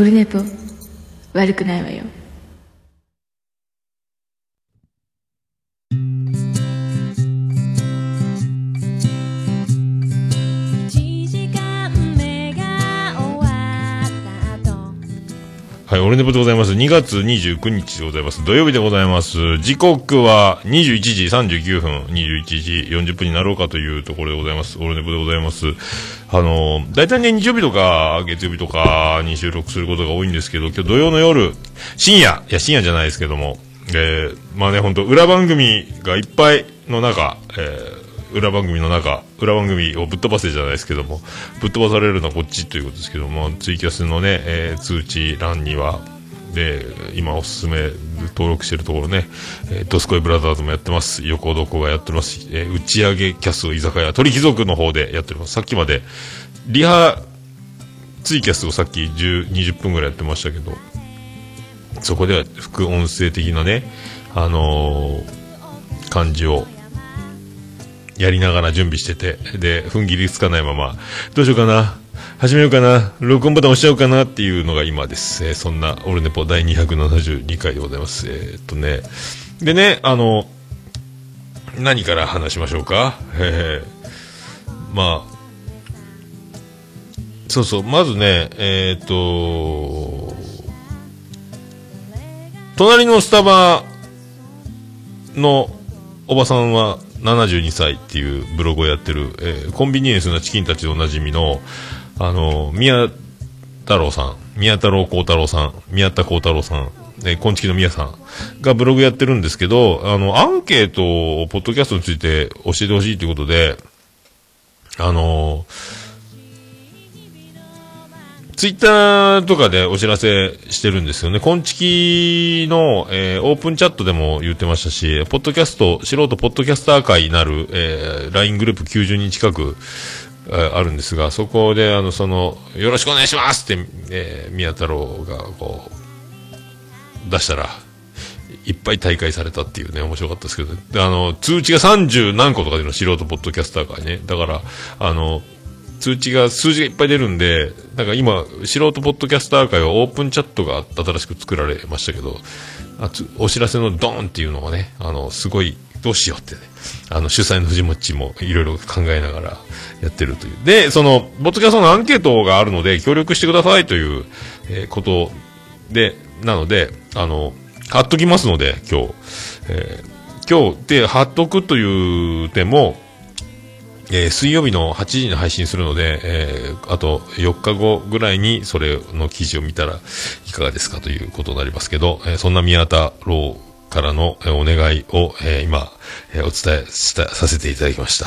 オルネポ悪くないわよ。い、オルネポでございます。2月29日でございます。土曜日でございます。時刻は21時39分、21時40分になろうかというところでございます。オルネポでございます。あの、大体ね、日曜日とか月曜日とかに収録することが多いんですけど、今日土曜の夜、深夜、いや深夜じゃないですけども、えー、まあね、本当裏番組がいっぱいの中、えー、裏番組の中、裏番組をぶっ飛ばせじゃないですけども、ぶっ飛ばされるのはこっちということですけども、ツイキャスのね、えー通知欄には、で、今おすすめ登録してるところね、えードスコイブラザーズもやってます。横どこがやってますし、えー打ち上げキャス居酒屋、鳥貴族の方でやっております。さっきまで、リハ、ツイキャスをさっき10、20分ぐらいやってましたけど、そこでは副音声的なね、あのー感じをやりながら準備してて、で、踏ん切りつかないまま、どうしようかな、始めようかな、録音ボタン押しちゃおうかなっていうのが今です。えーそんな、オルネポ第272回でございます。えーっとね、でね、あの、何から話しましょうか？えーまあ、そうそう、まずね、えーっと、隣のスタバのおばさんは72歳っていうブログをやってる、えーコンビニエンスなチキンたちでおなじみの、あの、宮太郎さん、宮太郎幸太郎さん、宮田幸太郎さん、えー、こんちきの宮さんがブログやってるんですけど、あの、アンケートをポッドキャストについて教えてほしいということで、あのツイッターとかでお知らせしてるんですよね。こんちきの、えーオープンチャットでも言ってましたし、ポッドキャスト、素人ポッドキャスター会なる、えー LINE グループ90人近く、えーあるんですが、そこで、あの、その、よろしくお願いしますって、えー宮太郎が、こう、出したら、いっぱい大会されたっていうね、面白かったですけど、であの、通知が30何個とかでの素人ポッドキャスター会ね。だから、あの、通知が、数字がいっぱい出るんで、なんか今、素人ポッドキャスター会はオープンチャットが新しく作られましたけど、あつお知らせのドーンっていうのがね、あの、すごい、どうしようってね、あの、主催の藤もっちもいろいろ考えながらやってるという。で、その、ポッドキャストのアンケートがあるので、協力してくださいという、えーことで、なので、あの、貼っときますので、今日。えー今日で貼っとくという点も、えー水曜日の8時に配信するので、えーあと4日後ぐらいにそれの記事を見たらいかがですかということになりますけど、えーそんな宮田郎からの、お願いを、えー今、えーお伝えした、させていただきました。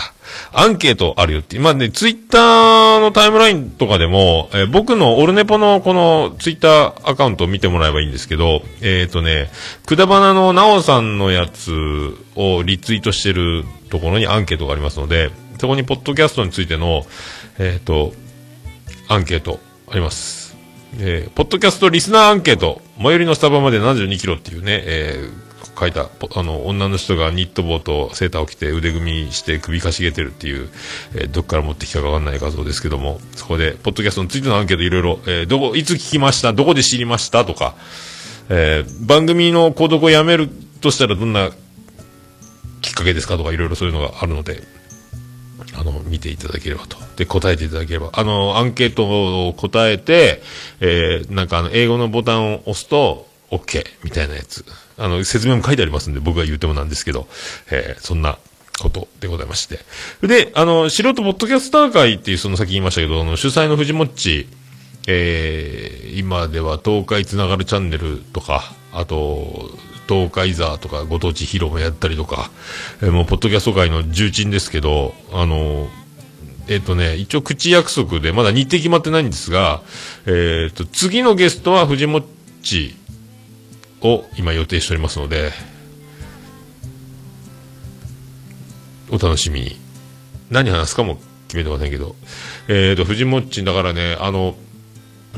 アンケートあるよって、まあね、ツイッターのタイムラインとかでも、えー僕のオルネポのこのツイッターアカウントを見てもらえばいいんですけど、えっ、とね、くだばなのなおさんのやつをリツイートしてるところにアンケートがありますので、そこにポッドキャストについての、えっ、と、アンケートあります。えーポッドキャストリスナーアンケート、最寄りのスタバまで72キロっていうね、えー書いた、あの、女の人がニット帽とセーターを着て腕組みして首かしげてるっていう、えーどっから持ってきたかわかんない画像ですけども、そこで、ポッドキャストについてのアンケートいろいろ、えーどこ、いつ聞きましたどこで知りましたとか、えー番組の購読をやめるとしたらどんなきっかけですかとかいろいろそういうのがあるので、あの、見ていただければと。で、答えていただければ。あの、アンケートを答えて、えー、なんかあの、英語のボタンを押すと、OK みたいなやつ。あの、説明も書いてありますんで、僕が言うてもなんですけど、えー、そんなことでございまして。で、あの、素人ポッドキャスター会っていう、その先言いましたけど、あの、主催の藤もっち、えー、今では東海つながるチャンネルとか、あと、東海ザーとかご当地ヒーローもやったりとか、えーもうポッドキャスト界の重鎮ですけど、あの、えっ、とね、一応口約束で、まだ日程決まってないんですが、えっ、と、次のゲストは藤もっちを今予定しておりますので、お楽しみに。何話すかも決めてませんけど。えっ、と、藤もっちだからね、あの、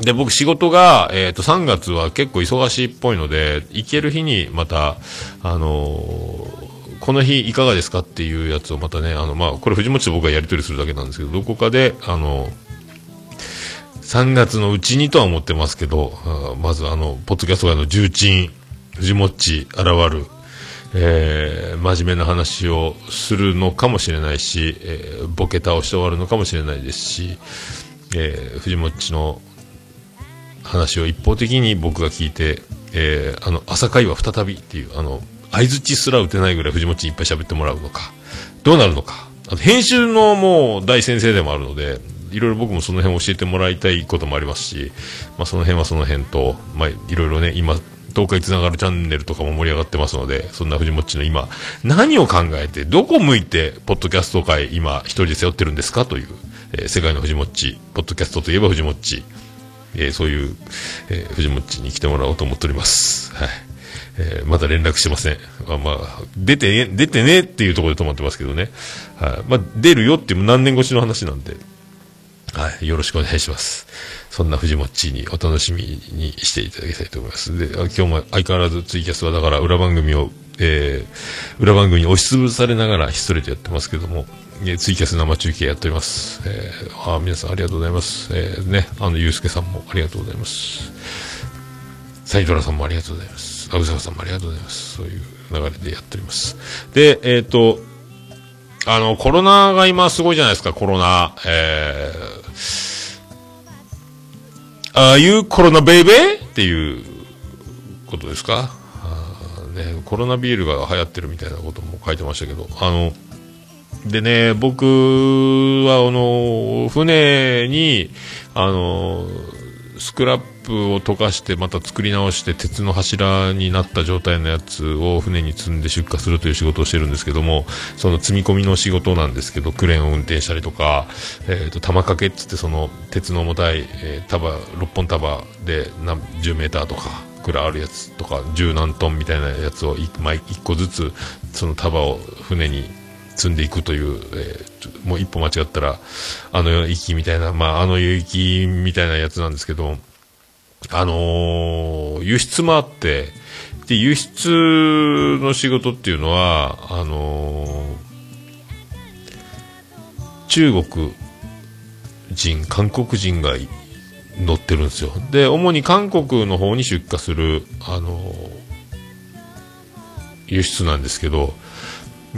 で、僕仕事が、えっ、と、3月は結構忙しいっぽいので、行ける日にまた、あのーこの日いかがですかっていうやつをまたね、あの、まあ、これ藤本と僕がやり取りするだけなんですけど、どこかで、あの3月のうちにとは思ってますけど、まずあの、ポッドキャスト界の重鎮、藤もっち現る、えー、真面目な話をするのかもしれないし、えー、ボケ倒して終わるのかもしれないですし、えー、藤もっちの話を一方的に僕が聞いて、えー、あの、朝会は再びっていう、あの、相づちすら打てないぐらい藤もっちにいっぱい喋ってもらうのか、どうなるのか。あと編集のもう大先生でもあるので、いろいろ僕もその辺教えてもらいたいこともありますし、まあ、その辺はその辺と、まあ、いろいろね、今、東海つながるチャンネルとかも盛り上がってますので、そんな藤もっちの今、何を考えて、どこ向いて、ポッドキャスト界、今、一人で背負ってるんですかという、えー、世界の藤もっち、ポッドキャストといえば藤もっち、えー、そういう、えー、藤もっちに来てもらおうと思っております。はい。えー、まだ連絡してません。まあ、まあ、出て、出てねっていうところで止まってますけどね。はい。まあ、出るよっていう何年越しの話なんで、はい。よろしくお願いします。そんな藤もっちにお楽しみにしていただきたいと思います。で、今日も相変わらずツイキャスはだから裏番組を、えー、裏番組に押しつぶされながらひっそりとやってますけども、えツイキャス生中継やっております。えー、あ皆さんありがとうございます。えー、ね、あの、ゆうすけさんもありがとうございます。サイドラさんもありがとうございます。アブザさんもありがとうございます。そういう流れでやっております。で、えっ、ー、と、あの、コロナが今すごいじゃないですか、コロナ。えー、ああいうコロナベイベー？っていうことですか？ね、コロナビールが流行ってるみたいなことも書いてましたけど、あの、でね、僕は、あの、船に、あの、スクラップを溶かしてまた作り直して鉄の柱になった状態のやつを船に積んで出荷するという仕事をしてるんですけどもその積み込みの仕事なんですけどクレーンを運転したりとか、えーと、玉掛けっつってその鉄の重たい、えー、束6本束で何10メーターとかくらいあるやつとか十何トンみたいなやつを 1, 1個ずつその束を船に積んでいくという、えー、もう一歩間違ったら、あの息みたいな、まあ、あの雪みたいなやつなんですけど、あのー、輸出もあって、で、輸出の仕事っていうのは、あのー、中国人、韓国人が乗ってるんですよ。で、主に韓国の方に出荷する、あのー、輸出なんですけど、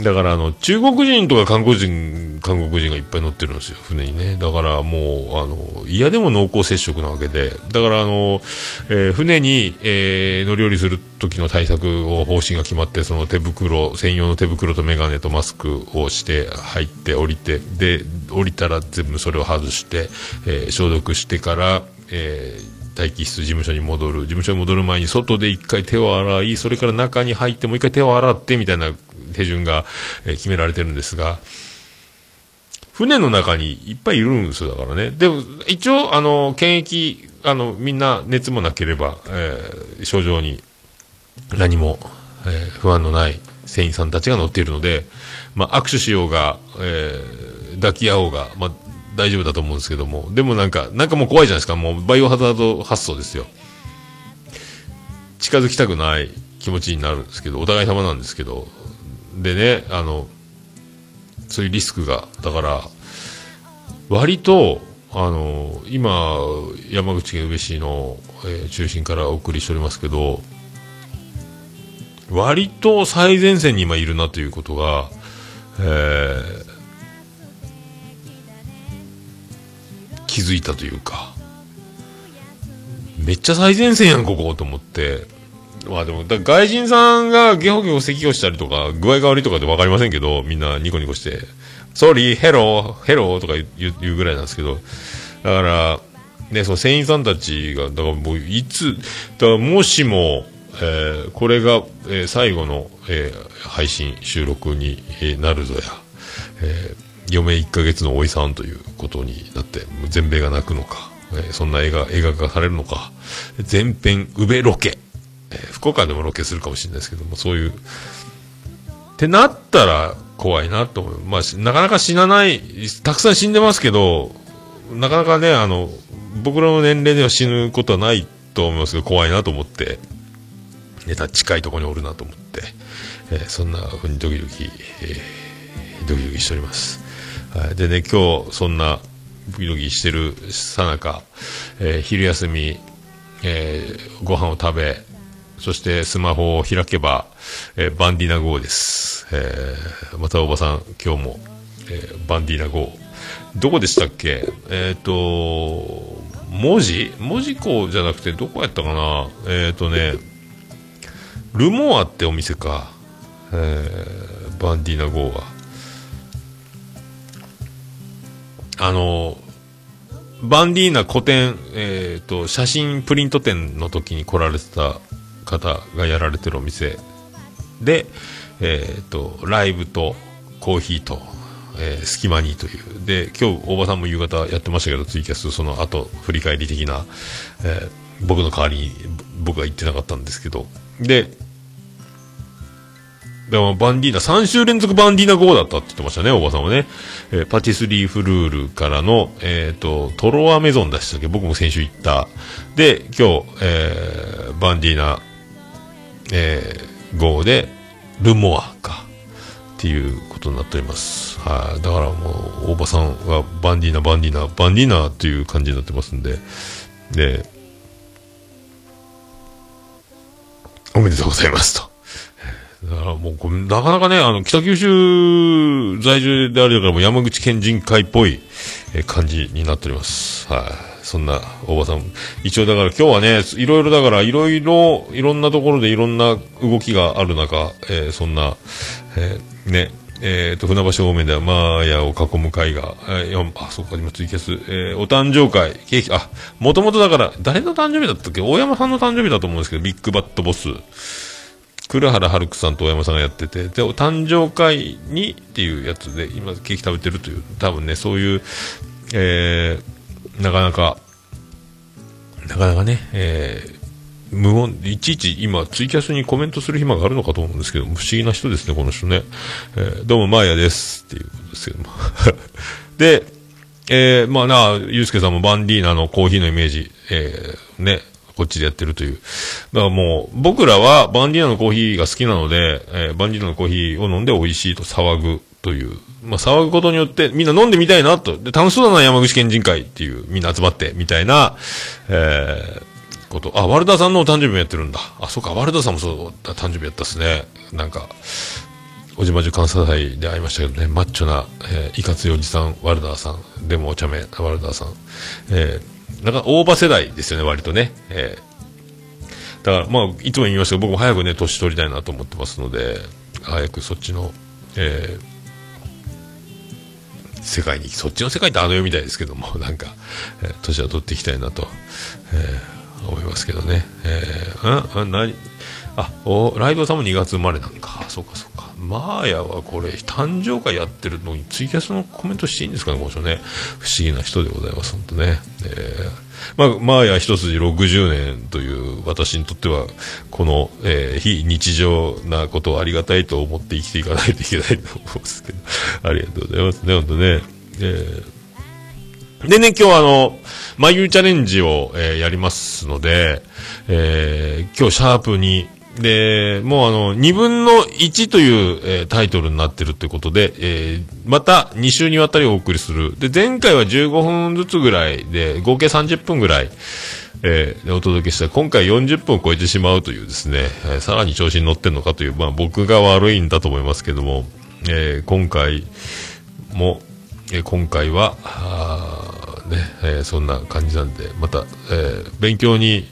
だからあの、中国人とか韓国人、韓国人がいっぱい乗ってるんですよ、船にね。だからもう、あの、嫌でも濃厚接触なわけで、だからあの、えー、船に、えー、乗り降りする時の対策を、方針が決まって、その手袋、専用の手袋とメガネとマスクをして入って降りて、で、降りたら全部それを外して、えー、消毒してから、えー、待機室事務所に戻る。事務所に戻る前に外で一回手を洗い、それから中に入ってもう一回手を洗ってみたいな手順が、え決められてるんですが、船の中にいっぱいいるんですよ、だからね。でも、一応、あの、検疫、あの、みんな熱もなければ、えー、症状に何も、えー、不安のない船員さんたちが乗っているので、まあ、握手しようが、えー、抱き合おうが、まあ、大丈夫だと思うんですけども、でもなんか、なんかもう怖いじゃないですか、もうバイオハザード発想ですよ。近づきたくない気持ちになるんですけど、お互い様なんですけど、でね、あの、そういうリスクが、だから、割と、あの、今、山口県宇部市の、えー、中心からお送りしておりますけど、割と最前線に今いるなということが、えー、気づいたというか、めっちゃ最前線やん、ここ、と思って、まあでも、外人さんがゲホゲホ咳をしたりとか、具合が悪いとかで分かりませんけど、みんなニコニコして、 sorry、hello、hello とか言う言うぐらいなんですけど、だから、ね、その船員さんたちが、だからもういつ、だからもしも、えー、これが、えー、最後の、えー、配信、収録に、えなるぞや、え余命1ヶ月のおいさんということになって、全米が泣くのか、えそんな映画、映画化されるのか、全編、宇部ロケ、えー、福岡でもロケするかもしれないですけども、そういう、ってなったら怖いなと思う。まあ、なかなか死なない、たくさん死んでますけど、なかなかね、あの、僕らの年齢では死ぬことはないと思いますけど、怖いなと思って、ネタ近いところにおるなと思って、えー、そんなふうにドキドキ、えー、ドキドキしております。はい、でね、今日、そんな、ドキドキしてるさなか、え昼休み、えーご飯を食べ、そしてスマホを開けば、えーバンディーナ GO です。えーまたおばさん、今日も、えーバンディーナ GO。どこでしたっけ？えっ、と、文字？文字港じゃなくて、どこやったかな？えっ、とね、ルモアってお店か。えーバンディーナ GO は。あの、バンディーナ古典、えっ、と、写真プリント展の時に来られてた方がやられてるお店で、えっ、と、ライブとコーヒーと、えー隙間にという。で、今日、大場さんも夕方やってましたけど、ツイキャス、その後、振り返り的な、えー僕の代わりに、僕は行ってなかったんですけど、で、でもバンディーナ、3週連続バンディーナ GO だったって言ってましたね、おばさんはね。えーパティスリーフルールからの、えっ、と、トロワメゾンでしたっけ僕も先週行った。で、今日、えーバンディーナ、えー GO で、ルモアか。っていうことになっております。はい、だからもう、大場さんはバンディーナ、バンディーナ、バンディーナっていう感じになってますんで、で、おめでとうございますと。だからもう、なかなかね、あの、北九州在住でありながらも山口県人会っぽい感じになっております。はい。そんな、大場さん。一応だから今日はね、いろいろだから、いろいろ、いろんなところでいろんな動きがある中、えーそんな、えーね、えっ、と、船橋方面では、マーヤを囲む会が、えー、あ、そうか、今ツイキャス、えーお誕生会、ケーキ、あ、もともとだから、誰の誕生日だったっけ？大山さんの誕生日だと思うんですけど、ビッグバットボス。黒原春樹さんと大山さんがやってて、で、お誕生会にっていうやつで、今ケーキ食べてるという、多分ね、そういう、えー、なかなか、なかなかね、えー、無音、いちいち今、ツイキャスにコメントする暇があるのかと思うんですけど、不思議な人ですね、この人ね。えーどうも、マーヤです。っていうことですけども。で、えー、まあな、ゆうすけさんもバンディーナのコーヒーのイメージ、えー、ね、こっちでやってるという。だからもう、僕らはバンディーナのコーヒーが好きなので、えーバンディーナのコーヒーを飲んで美味しいと騒ぐという。まあ、騒ぐことによって、みんな飲んでみたいなと。で、楽しそうだな、山口県人会っていう、みんな集まって、みたいな、えー、こと。あ、ワルダーさんのお誕生日もやってるんだ。あ、そうか、ワルダーさんもそうだ、誕生日やったっすね。なんか、おじまじゅ監査祭で会いましたけどね、マッチョな、えーいかついおじさん、ワルダーさん、でもお茶目ワルダーさん。えー、なんか、大場世代ですよね、割とね。えー、だから、まあ、いつも言いましたけど、僕も早くね、年取りたいなと思ってますので、早くそっちの、えー、世界に、そっちの世界ってあの世みたいですけども、なんか、えー年は取っていきたいなと、えー思いますけどね。えー、んん何あ、お、ライドさんも2月生まれなんか。そうか、そうか。マーヤはこれ、誕生会やってるのに、ツイキャスのコメントしていいんですかね、この人ね。不思議な人でございます、本当ね。えー、まあ、マーヤ一筋60年という私にとっては、この、えー非日常なことをありがたいと思って生きていかないといけないと思うんですけど、ありがとうございますね、本当ね。えーでね、今日はあの、眉チャレンジを、えーやりますので、えー今日シャープに、で、もうあの、2分の1という、えータイトルになってるということで、えーまた2週にわたりお送りする。で、前回は15分ずつぐらいで、合計30分ぐらい、えーでお届けした。今回40分を超えてしまうというですね、えーさらに調子に乗ってんのかという、まあ僕が悪いんだと思いますけども、えー今回も、えー今回は、あね、えーそんな感じなんで、また、えー勉強に、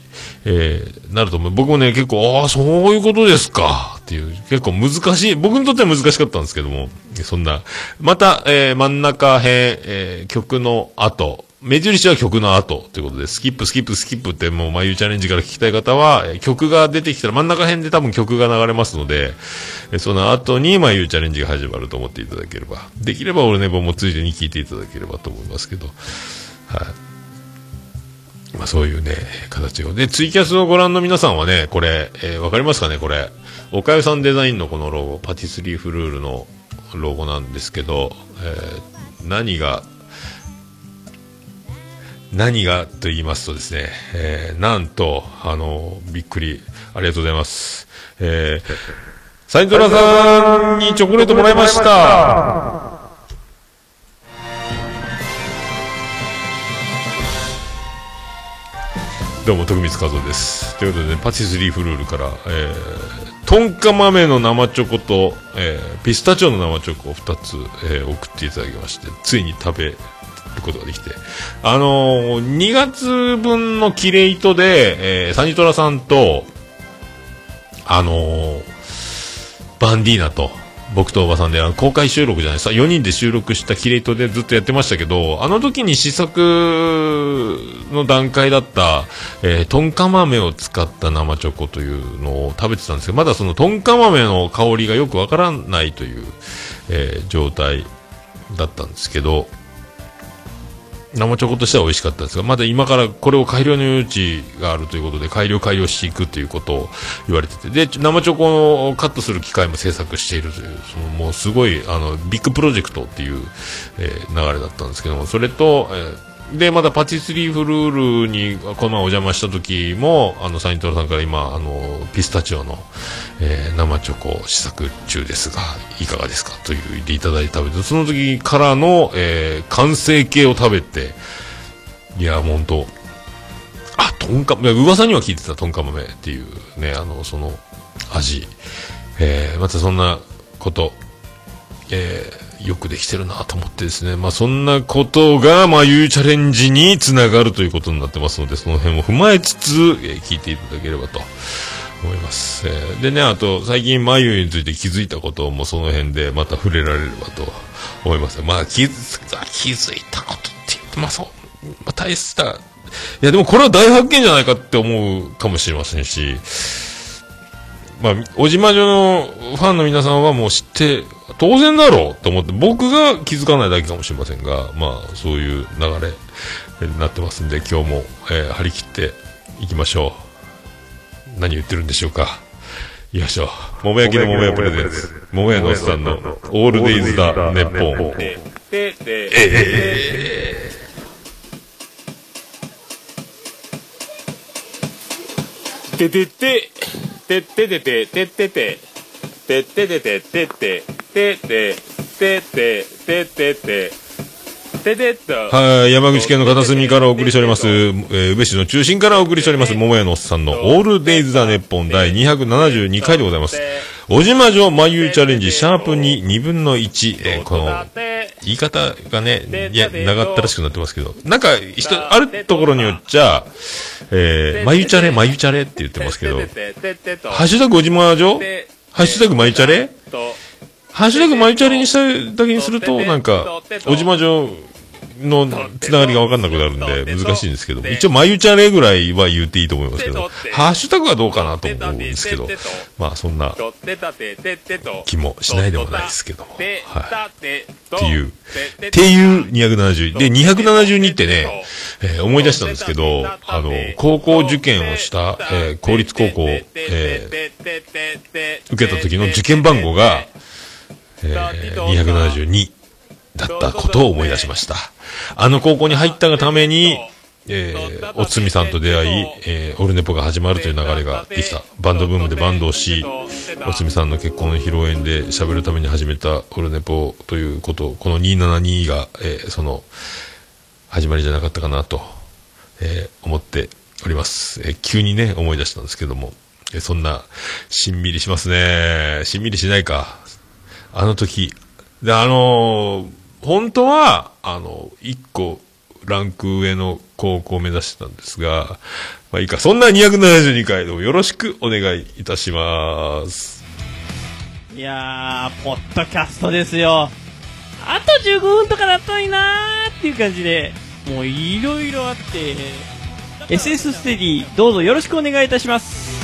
えーなると思う。僕もね、結構、ああ、そういうことですか、っていう、結構難しい、僕にとっては難しかったんですけども、そんな、また、えー真ん中辺、えー曲の後、目印は曲の後。ということで、スキップ、スキップ、スキップってもう、眉チャレンジから聞きたい方は、曲が出てきたら真ん中辺で多分曲が流れますので、その後に眉チャレンジが始まると思っていただければ、できれば俺ね、もうついでに聞いていただければと思いますけど、はい。まあそういうね、形を。で、ツイキャスをご覧の皆さんはね、これ、えーわかりますかね、これ。おかゆさんデザインのこのロゴ、パティスリーフルールのロゴなんですけど、えー何が、何がと言いますとですね、えーなんと、あの、びっくり、ありがとうございます。えー、サインドラさんにチョコレートもらいました。どうも、徳光和夫です。ということでね、パティスリーフルールから、えー、トンカ豆の生チョコと、えー、ピスタチオの生チョコを2つ、えー送っていただきまして、ついに食べることができて、あのー、2月分のキレイトで、えー、サニトラさんと、あのー、バンディーナと、僕とおばさんで、公開収録じゃないです。か、4人で収録したキレイトでずっとやってましたけど、あの時に試作の段階だった、えー、トンカ豆を使った生チョコというのを食べてたんですけど、まだそのトンカ豆の香りがよくわからないという、えー状態だったんですけど、生チョコとしては美味しかったですが、まだ今からこれを改良の余地があるということで、改良改良していくということを言われてて、で、生チョコをカットする機械も制作しているという、そのもうすごい、あの、ビッグプロジェクトっていう、えー流れだったんですけども、それと、えーで、またパティスリーフルールにこの前お邪魔した時も、あの、サイントラさんから今、あの、ピスタチオの、えー生チョコ試作中ですが、いかがですか？という言っていただいて食べて、その時からの、えー完成形を食べて、いや、もう本当あ、トンカ、いや噂には聞いてたトンカ豆っていうね、あの、その、味。えーまたそんなこと、えーよくできてるなと思ってですね。まあ、そんなことが、まあ、いうチャレンジにつながるということになってますので、その辺を踏まえつつ、えー聞いていただければと思います。えーでね、あと、最近、眉について気づいたこともその辺でまた触れられればと思います。まあ、気づ気づいたことって言って、まあ、そう、まあ、大した、いや、でもこれは大発見じゃないかって思うかもしれませんし、まあ、小島女のファンの皆さんはもう知って、当然だろうと思って、僕が気づかないだけかもしれませんが、まあ、そういう流れになってますんで、今日も、えー張り切っていきましょう。何言ってるんでしょうか。いきましょう。桃焼きの桃屋プレゼンツ。桃屋のおっさんのオールデイズだ、ネッポン。ええーててて、てっててて、てってて、てっててて、てって、てって、てって、てって。て、ててっと。はい、山口県の片隅からお送りしております、えー、宇部市の中心からお送りしております、桃屋のおっさんのオールデイズ・ザ・ネッポン第272回でございます。小島城眉チャレンジ、シャープ2、2分の1、えーこの、言い方がね、いや、長ったらしくなってますけど、なんか、人、あるところによっちゃ、えー、眉チャレ、眉チャレって言ってますけど、ハッシュタグ小島城？ハッシュタグ眉チャレ？ハッシュタグマイチャレにしただけにすると、なんか、小島城のつながりが分かんなくなるんで、難しいんですけど、一応、マユチャレぐらいは言っていいと思いますけど、ハッシュタグはどうかなと思うんですけど、まあ、そんな気もしないでもないですけど。も、はい。っていう、っていう270。で、272ってね、えー思い出したんですけど、あの、高校受験をした、えー公立高校、えー受けた時の受験番号が、えー272だったことを思い出しました。あの高校に入ったがために、えー、おつみさんと出会い、えー、オルネポが始まるという流れができた。バンドブームでバンドをし、おつみさんの結婚の披露宴で喋るために始めたオルネポということ、この272が、えー、その、始まりじゃなかったかなと、えー思っております。えー急にね、思い出したんですけども、えーそんな、しんみりしますね。しんみりしないか。あの時。で、あのー本当は、あの、一個、ランク上の高校を目指してたんですが、まあいいか、そんな272回どうもよろしくお願いいたします。いやー、ポッドキャストですよ。あと15分とかだったのになーっていう感じで、もういろいろあって、SS ステディ、どうぞよろしくお願いいたします。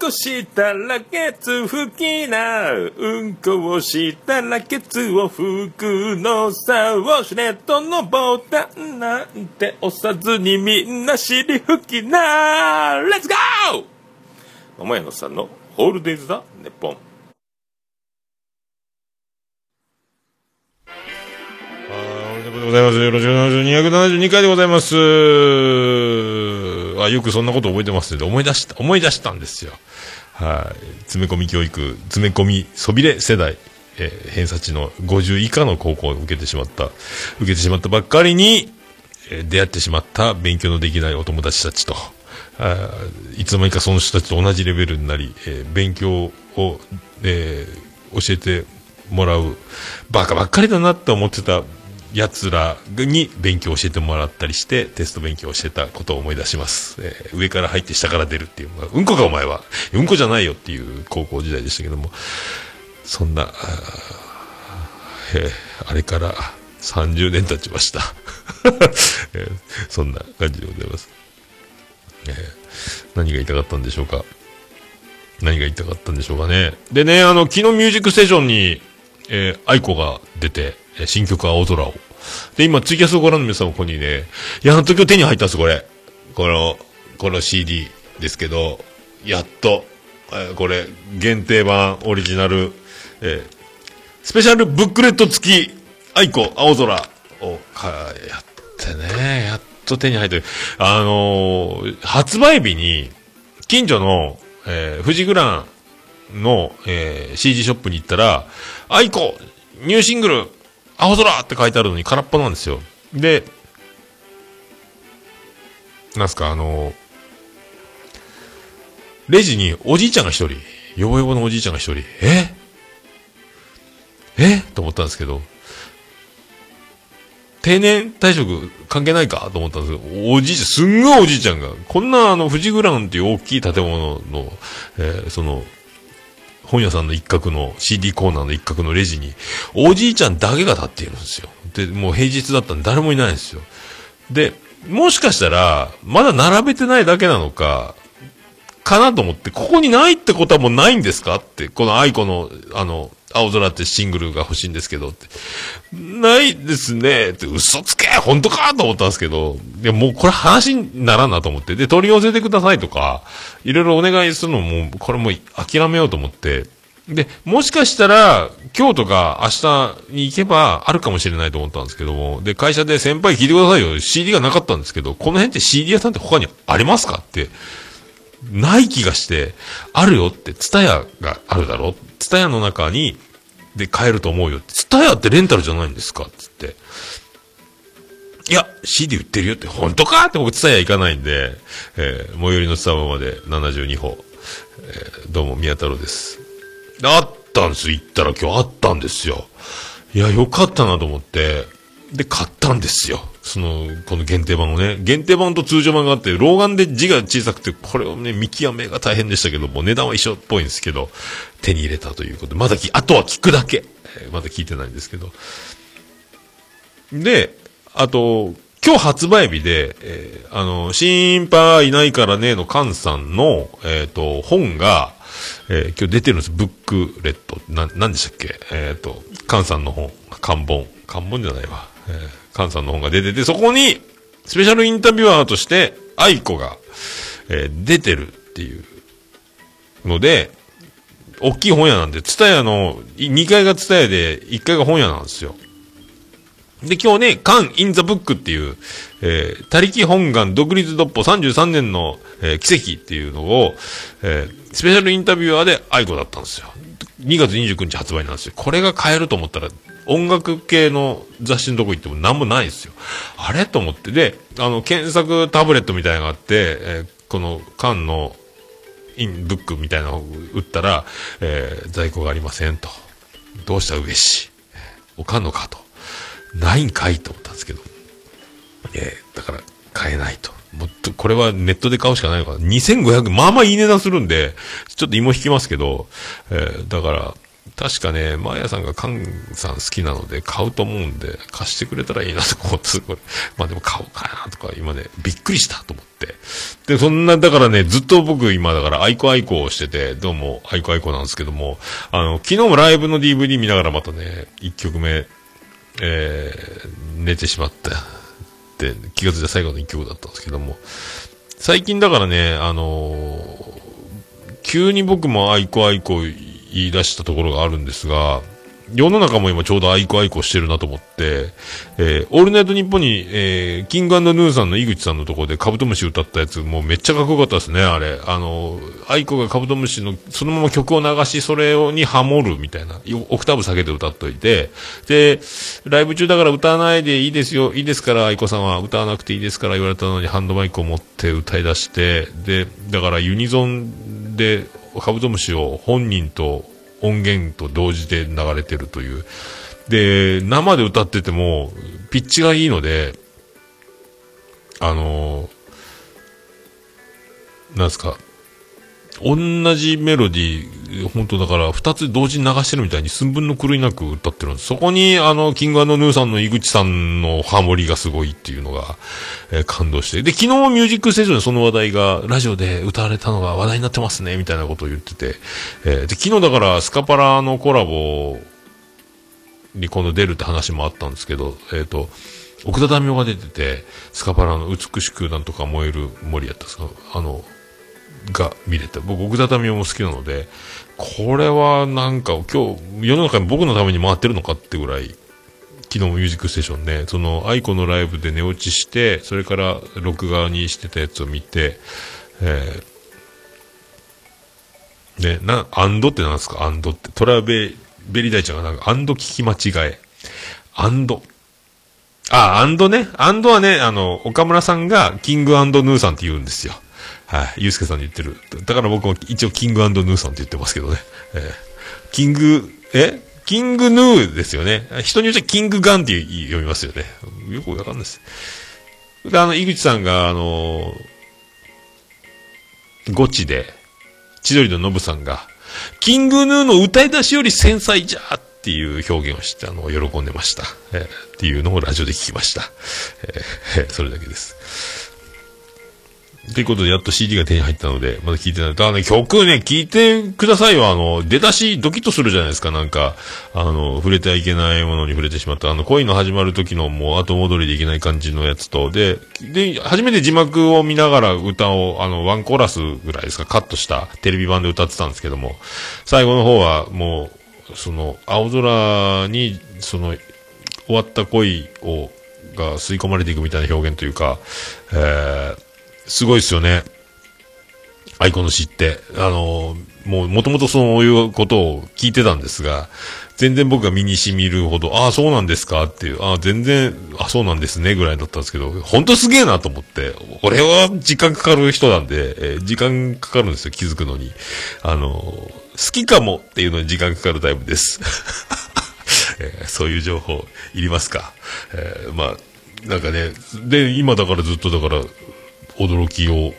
こしたらケツ拭きな。うんこをしたらケツを拭くのさ。ウォシュレットのボタンなんて押さずにみんな尻拭きな。レッツゴー桃屋のさんのホールデイズだ、ネッポン。はい、とうございます。よろしくお願いします。272回でございます。あ、よくそんなこと覚えてますね。思い出した、思い出したんですよ。はい。詰め込み教育、詰め込み、そびれ世代、えー偏差値の50以下の高校を受けてしまった、受けてしまったばっかりに、えー出会ってしまった勉強のできないお友達たちと、あいつの間にかその人たちと同じレベルになり、えー勉強を、え教えてもらう、バカばっかりだなって思ってた奴らに勉強教えてもらったりして、テスト勉強してたことを思い出します。えー上から入って下から出るっていう、まあうんこかお前は。うんこじゃないよっていう高校時代でしたけども、そんな、あえーあれから30年経ちました。えーそんな感じでございます。えー何が言いたかったんでしょうか。何が言いたかったんでしょうかね。でね、あの、昨日ミュージックステーションに、えー、愛子が出て、新曲青空を。で、今、ツイキャスをご覧の皆さんもここにね、やっと今日手に入ったんです、これ。この、この CD ですけど、やっと、えーこれ、限定版オリジナル、えースペシャルブックレット付き、愛子青空を、か、やってね、やっと手に入ってる。あのー発売日に、近所の、えー、富士グランの、えー CD ショップに行ったら、愛子、ニューシングル、青空って書いてあるのに空っぽなんですよ。で、なんすか、あのレジにおじいちゃんが一人、ヨボヨボのおじいちゃんが一人、え？え？と思ったんですけど、定年退職関係ないかと思ったんですけど、おじいちゃん、すんごいおじいちゃんが、こんなあの、富士グランっていう大きい建物の、えーその、本屋さんの一角の CD コーナーの一角のレジに、おじいちゃんだけが立っているんですよ。で、もう平日だったんで誰もいないんですよ。で、もしかしたら、まだ並べてないだけなのか、かなと思って、ここにないってことはもうないんですかって、この愛子の、あの、青空ってシングルが欲しいんですけどって。ないですねって、嘘つけ本当かと思ったんですけど、いやもうこれ話にならんなと思って。で、取り寄せてくださいとか、いろいろお願いするのも、これもう諦めようと思って。で、もしかしたら、今日とか明日に行けばあるかもしれないと思ったんですけども、で、会社で先輩聞いてくださいよ。CD がなかったんですけど、この辺って CD 屋さんって他にありますかって、ない気がして、あるよって、ツタヤがあるだろ？ツタヤの中に、で買えると思うよって。ツタヤってレンタルじゃないんですか？つって。いや、CD 売ってるよって、本当か？って僕ツタヤ行かないんで、えー最寄りのスタバまで72歩。えーどうも宮太郎です。あったんです。行ったら今日あったんですよ。いや、よかったなと思って、で、買ったんですよ。その、この限定版をね。限定版と通常版があって、老眼で字が小さくて、これをね、見極めが大変でしたけども、値段は一緒っぽいんですけど、手に入れたということで、まだき、あとは聞くだけ。まだ聞いてないんですけど。で、あと、今日発売日で、えーあの、心配ないからねのカンさんの、えっ、と、本が、えー今日出てるんです。ブックレット。な、なんでしたっけ？えっ、と、カンさんの本、漢本。漢本じゃないわ。えーカンさんの本が出てて、そこに、スペシャルインタビュアーとして、愛子が、えー出てるっていうので、大きい本屋なんで、ツタヤの、2階がツタヤで、1階が本屋なんですよ。で、今日ね、カン・イン・ザ・ブックっていう、えー、他力本願独立独歩33年の、えー奇跡っていうのを、えースペシャルインタビュアーで愛子だったんですよ。2月29日発売なんですよ。これが買えると思ったら、音楽系の雑誌のとこ行っても何もないですよ。あれ？と思って。で、あの、検索タブレットみたいなのがあって、えーこのカンのインブックみたいなのを売ったら、えー在庫がありませんと。どうした？上し。おかんのかと。ないんかい？と思ったんですけど。えーだから、買えないと。もっと、これはネットで買うしかないのかな。2500、まあまあいい値段するんで、ちょっと芋引きますけど、えーだから、確かね、マーヤさんがカンさん好きなので買うと思うんで、貸してくれたらいいなと思って、すごいまあでも買おうかなとか、今ね、びっくりしたと思って。で、そんな、だからね、ずっと僕今だから、アイコアイコをしてて、どうも、アイコアイコなんですけども、あの、昨日もライブの DVD 見ながらまたね、1曲目、えー寝てしまった。で、気がついた最後の一曲だったんですけども、最近だからね、あのー急に僕もアイコアイコ言い出したところがあるんですが、世の中も今ちょうどアイコアイコしてるなと思って、えーオールナイトニッポンに、えー King Gnu さんの井口さんのところでカブトムシ歌ったやつ、もうめっちゃかっこよかったですね、あれ。あの、アイコがカブトムシの、そのまま曲を流し、それをにハモるみたいな、オクターブ下げて歌っといて、で、ライブ中だから歌わないでいいですよ、いいですから、愛子さんは歌わなくていいですから言われたのにハンドマイクを持って歌い出して、で、だからユニゾンでカブトムシを本人と音源と同時で流れてるという。で、生で歌ってても、ピッチがいいので、あのなんすか、同じメロディー、本当だから、二つ同時に流してるみたいに寸分の狂いなく歌ってるんです。そこに、あの、キングヌーさんの井口さんのハモリがすごいっていうのが、えー感動して。で、昨日ミュージックステーションでその話題が、ラジオで歌われたのが話題になってますね、みたいなことを言ってて。えーで、昨日だから、スカパラのコラボに今度出るって話もあったんですけど、えっ、と、奥田民生が出てて、スカパラの美しくなんとか燃える森やったんですか？あの、が見れた。僕、奥田民生も好きなので、これはなんか今日、世の中に僕のために回ってるのかってぐらい、昨日もミュージックステーションね、その、愛子のライブで寝落ちして、それから録画にしてたやつを見て、えー、ね、な、アンドってなんですか？アンドって。トラベ、ベリダイちゃんがなんか、アンド聞き間違え。アンド。あ、アンドね。アンドはね、あの、岡村さんが、キングヌーさんって言うんですよ。はい。ゆうすけさんに言ってる。だから僕も一応キングヌーさんって言ってますけどね。えーキング、え？キングヌーですよね。人によってはキングガンって読みますよね。よくわかんないです。で、あの、井口さんが、あのゴチで、千鳥のノブさんが、キングヌーの歌い出しより繊細じゃーっていう表現をして、あの、喜んでました。えーっていうのをラジオで聞きました。えーそれだけです。ということで、やっと CD が手に入ったので、まだ聞いてない。だからね、曲ね、聞いてくださいよ。あの、出だし、ドキッとするじゃないですか。なんか、あの、触れてはいけないものに触れてしまった。あの、恋の始まる時のもう後戻りできない感じのやつと、で、で、初めて字幕を見ながら歌を、あの、ワンコーラスぐらいですか、カットしたテレビ版で歌ってたんですけども、最後の方はもう、その、青空に、その、終わった恋を、が吸い込まれていくみたいな表現というか、えー、すごいですよね。アイコの詩って。あの、もう、もともとそういうことを聞いてたんですが、全然僕が身に染みるほど、ああ、そうなんですか？っていう、ああ、全然、あそうなんですね、ぐらいだったんですけど、本当すげえなと思って、俺は時間かかる人なんで、えー時間かかるんですよ、気づくのに。あの、好きかもっていうのに時間かかるタイプです。えーそういう情報いりますか、えーまあ、なんかね、で、今だからずっとだから、驚きを、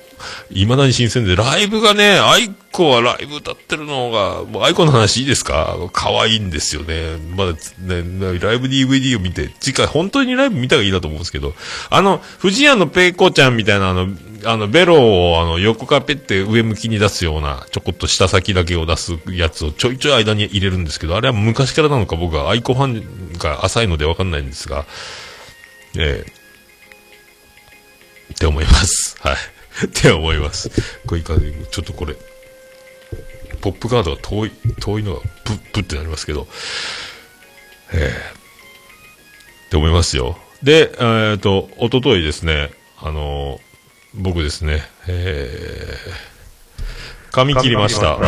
未だに新鮮で、ライブがね、アイコはライブ歌ってるのが、もうアイコの話いいですか？可愛いんですよね。まだ、ね、ライブ DVD を見て、次回本当にライブ見たらいいなと思うんですけど、あの、不二家のペコちゃんみたいなあの、あの、ベロをあの、横からペって上向きに出すような、ちょこっと下先だけを出すやつをちょいちょい間に入れるんですけど、あれは昔からなのか僕はアイコファンが浅いのでわかんないんですが、ええ。って思います。はい。って思います。これいかちょっとこれ、ポップカードが遠い、遠いのがプップってなりますけど、ええって思いますよ。で、えっ、と、おとといですね、あの僕ですね、えー、髪切りました。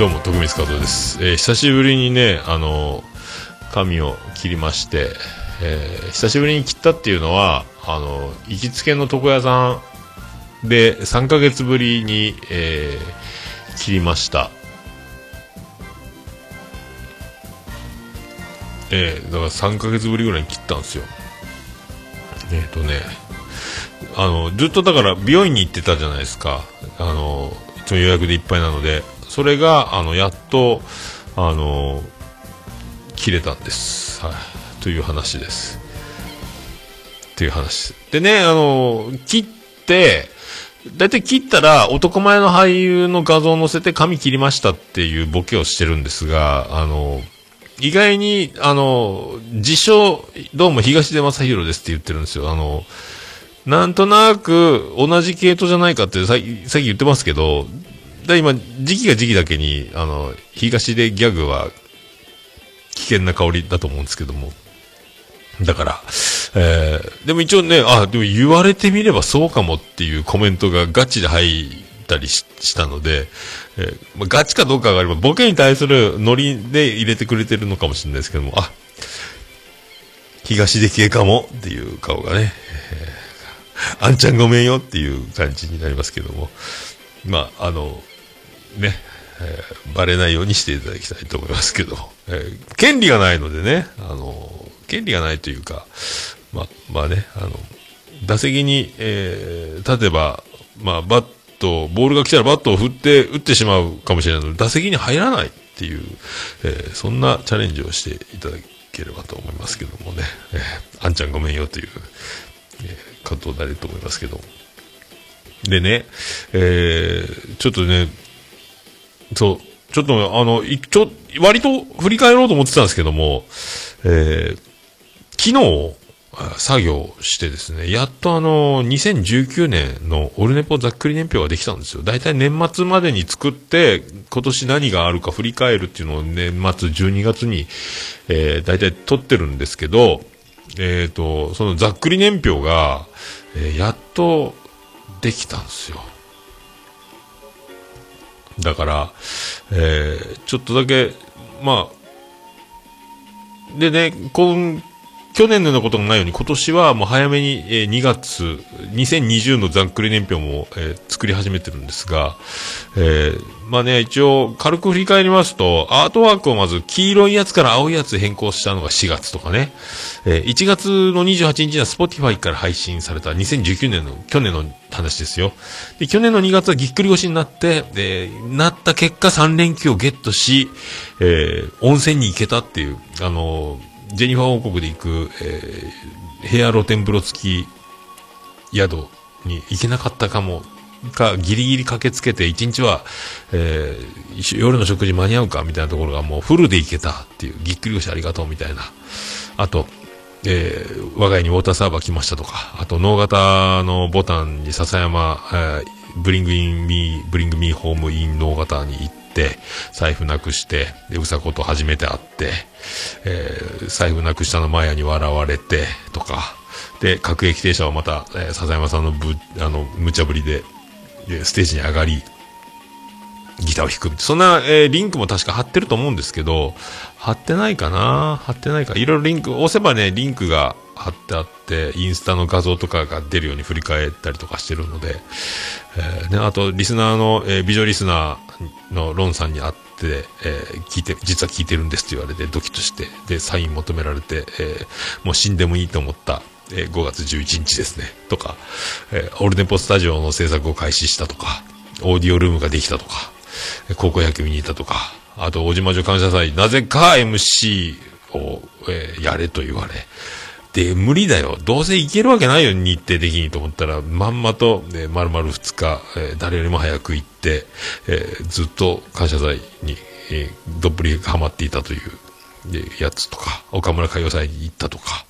どうも、徳光加藤です。えー久しぶりにね、あの髪を切りまして、えー久しぶりに切ったっていうのは、あの行きつけの床屋さんで3ヶ月ぶりに、えー切りました。えーだから3ヶ月ぶりぐらいに切ったんですよ。えっ、とね、あの、ずっとだから美容院に行ってたじゃないですか。あの、いつも予約でいっぱいなので、それが、あの、やっと、あの、切れたんです。はい。という話です。っていう話。でね、あの、切って、だいたい切ったら男前の俳優の画像を載せて髪切りましたっていうボケをしてるんですが、あの、意外に、あの、自称、どうも東出正宏ですって言ってるんですよ。あの、なんとなく同じ系統じゃないかってさっき言ってますけど、だ今、時期が時期だけに、あの、東でギャグは危険な香りだと思うんですけども。だから、えー、でも一応ね、あ、でも言われてみればそうかもっていうコメントがガチで入ったりししたので、えーまあ、ガチかどうかがあれば、ボケに対するノリで入れてくれてるのかもしれないですけども、あ、東で系かもっていう顔がね、えーあんちゃんごめんよっていう感じになりますけども、まあ、あの、ね、えーバレないようにしていただきたいと思いますけど、えー権利がないのでね、あの、権利がないというか、ま、まあね、あの、打席に、えー立てば、まあ、バット、ボールが来たらバットを振って、打ってしまうかもしれないので、打席に入らないっていう、えーそんなチャレンジをしていただければと思いますけどもね、えーあんちゃんごめんよという、えーことになると思いますけど。でね、えーちょっとね、そう、ちょっとあの、いちょ、割と振り返ろうと思ってたんですけども、えー昨日、作業してですね、やっとあの、2019年のオルネポざっくり年表ができたんですよ。大体年末までに作って、今年何があるか振り返るっていうのを年末12月に、えー、大体取ってるんですけど、えっ、と、そのざっくり年表が、えーやっとできたんですよ。だから、えーちょっとだけ、まあ、でね、今、去年のようなことがないように、今年はもう早めに、え2月、2020のざっくり年表も、え作り始めてるんですが、えーまあね、一応、軽く振り返りますと、アートワークをまず黄色いやつから青いやつ変更したのが4月とかね、え1月の28日には Spotify から配信された2019年の、去年の話ですよ。で、去年の2月はぎっくり腰になって、で、なった結果3連休をゲットし、えー温泉に行けたっていう、あのージェニファー王国で行く、えー部屋露天風呂付き宿に行けなかったかも、か、ギリギリ駆けつけて、一日は、えー夜の食事間に合うかみたいなところがもうフルで行けたっていう、ぎっくり腰ありがとうみたいな。あと、えー我が家にウォーターサーバー来ましたとか、あと、脳型のボタンに笹山、えーブリングインミー、ブリングミーホームイン脳型に行って、財布なくして、で、うさこと初めて会って、えー財布なくしたのマヤに笑われて、とか、で、各駅停車はまた、えー笹山さんのぶ、あの、無茶ぶりで、でステージに上がり、ギターを弾く。そんな、えーリンクも確か貼ってると思うんですけど、貼ってないかな？貼ってないか。いろいろリンク、押せばね、リンクが貼ってあって、インスタの画像とかが出るように振り返ったりとかしてるので、えーね、あと、リスナーの、えー美女リスナーのロンさんに会って、えー聞いて、実は聞いてるんですって言われて、ドキッとして、で、サイン求められて、えもう死んでもいいと思った、え5月11日ですね、とか、えーオルネポスタジオの制作を開始したとか、オーディオルームができたとか、高校野球見に行ったとか、あと、大島女感謝祭、なぜか MC を、えーやれと言われ、で、無理だよ。どうせ行けるわけないよ、日程的にと思ったら、まんまと、えー、丸々2日、えー誰よりも早く行って、えーずっと感謝祭に、えーどっぷりハマっていたという、やつとか、岡村歌謡祭に行ったとか、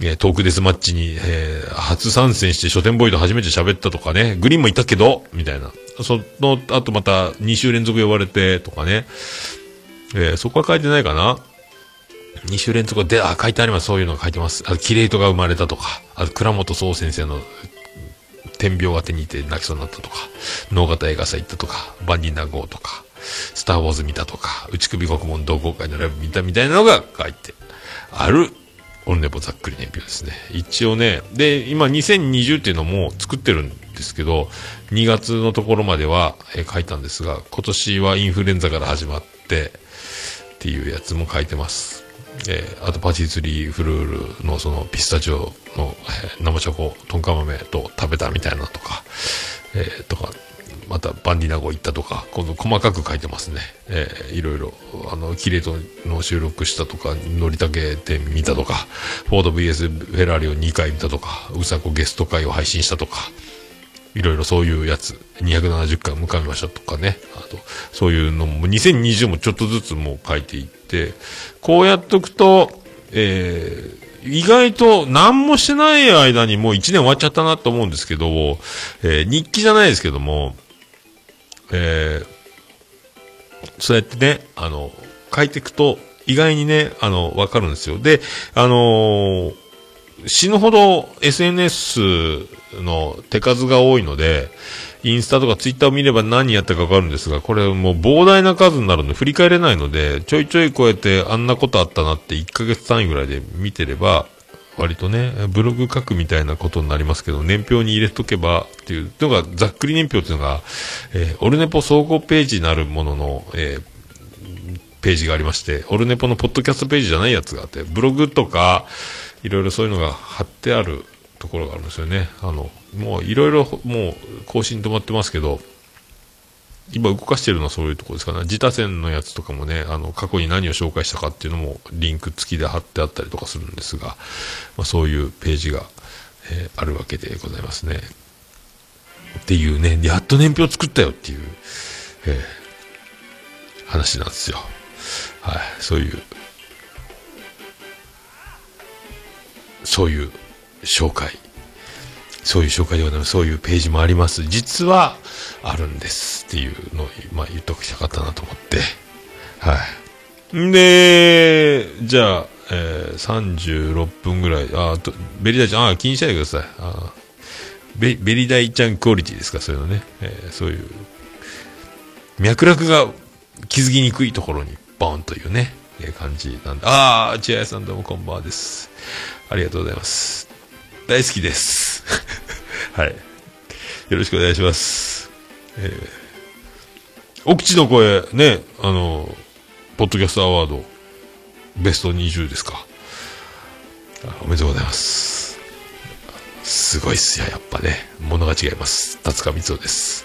えートークデスマッチに、えー初参戦して書店ボイと初めて喋ったとかね、グリーンもいたけど、みたいな。その、あとまた2週連続呼ばれて、とかね。えーそこは書いてないかな。2週連続で、あ、書いてあります。そういうのが書いてます。あ、キレイトが生まれたとか、あと、倉本総先生の、天病が手に入れて泣きそうになったとか、脳型映画祭行ったとか、バンディナ号とか、スターウォーズ見たとか、内首国門同好会のライブ見たみたいなのが書いてある、オンネポざっくり年表ですね。一応ね、で、今2020っていうのも作ってるんですけど、2月のところまでは、え書いたんですが、今年はインフルエンザから始まって、っていうやつも書いてます。えーあとパティスリーフルールのそのピスタチオの、えー生チョコ、トンカ豆と食べたみたいなとか、えーとか、またバンディナゴ行ったとか、今度細かく書いてますね。えーいろいろ、あの、キレートの収録したとか、乗りたけ店見たとか、フォード VS フェラーリを2回見たとか、うさこゲスト会を配信したとか、いろいろそういうやつ、270回向かいましたとかね。あと、そういうのも、2020もちょっとずつもう書いていって、こうやっとくと、えー意外と何もしてない間にもう1年終わっちゃったなと思うんですけど、えー日記じゃないですけども、えーそうやってね、あの、書いていくと、意外にね、あの、わかるんですよ。で、あのー死ぬほど SNS の手数が多いので、インスタとかツイッターを見れば何やったかわかるんですが、これもう膨大な数になるので振り返れないので、ちょいちょいこうやってあんなことあったなって1ヶ月単位ぐらいで見てれば、割とね、ブログ書くみたいなことになりますけど、年表に入れとけばっていうのが、ざっくり年表っていうのが、えーオルネポ総合ページになるものの、えーページがありまして、オルネポのポッドキャストページじゃないやつがあって、ブログとか、いろいろそういうのが貼ってあるところがあるんですよね。あの、もういろいろ、もう更新止まってますけど、今動かしてるのはそういうとこですかね。自他戦のやつとかもね、あの、過去に何を紹介したかっていうのもリンク付きで貼ってあったりとかするんですが、まあ、そういうページが、えーあるわけでございますね。っていうね、やっと年表作ったよっていう、えー話なんですよ。はい、そういう、そういう紹介。そういう紹介でございます。そういうページもあります。実は、あるんですっていうのを、まあ、言っときたかったなと思って。はい。んで、じゃあ、えー、36分ぐらい、あ、とベリダイちゃん、あ、気にしないでください。あベベリダイちゃんクオリティですか、そういうのね。えーそういう、脈絡が気づきにくいところに、ボーンというね、えー感じなんで。ああ、千早さんどうもこんばんはです。ありがとうございます。大好きです。はい。よろしくお願いします。えー、お口の声、ね、あの、ポッドキャストアワード、ベスト20ですか。おめでとうございます。すごいっすよ、やっぱね。物が違います。達川光夫です。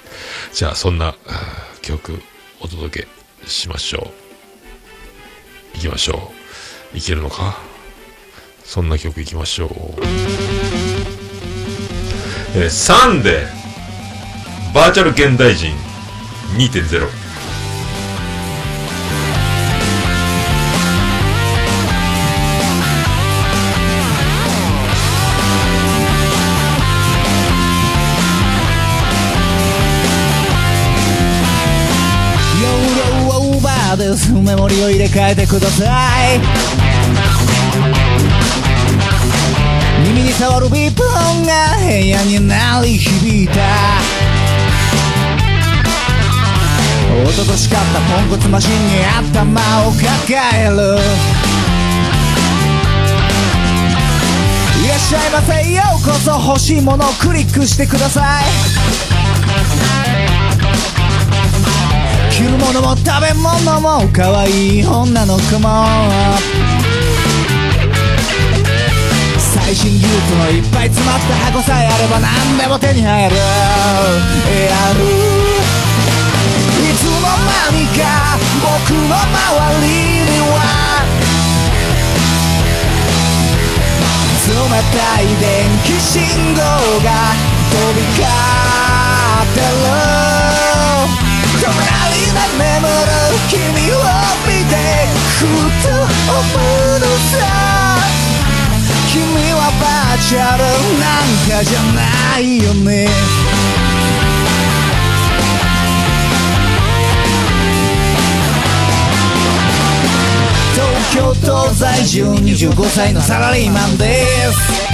じゃあ、そんな、曲、お届けしましょう。行きましょう。いけるのか？そんな曲行きましょう。えーサンデー、バーチャル現代人2.0。メモリを入れ替えてください耳に触るビープ音が部屋に鳴り響いた一昨年買ったポンコツマシンに頭を抱えるいらっしゃいませようこそ欲しいものをクリックしてください着るものも食べ物も可愛い女の子も最新技術のいっぱい詰まった箱さえあれば何でも手に入る。やる。いつの間にか僕の周りには冷たい電気信号が飛び交ってる。隣で眠る君を見てふと思うのさ。君はバーチャルなんかじゃないよね。東京都在住25歳のサラリーマンです。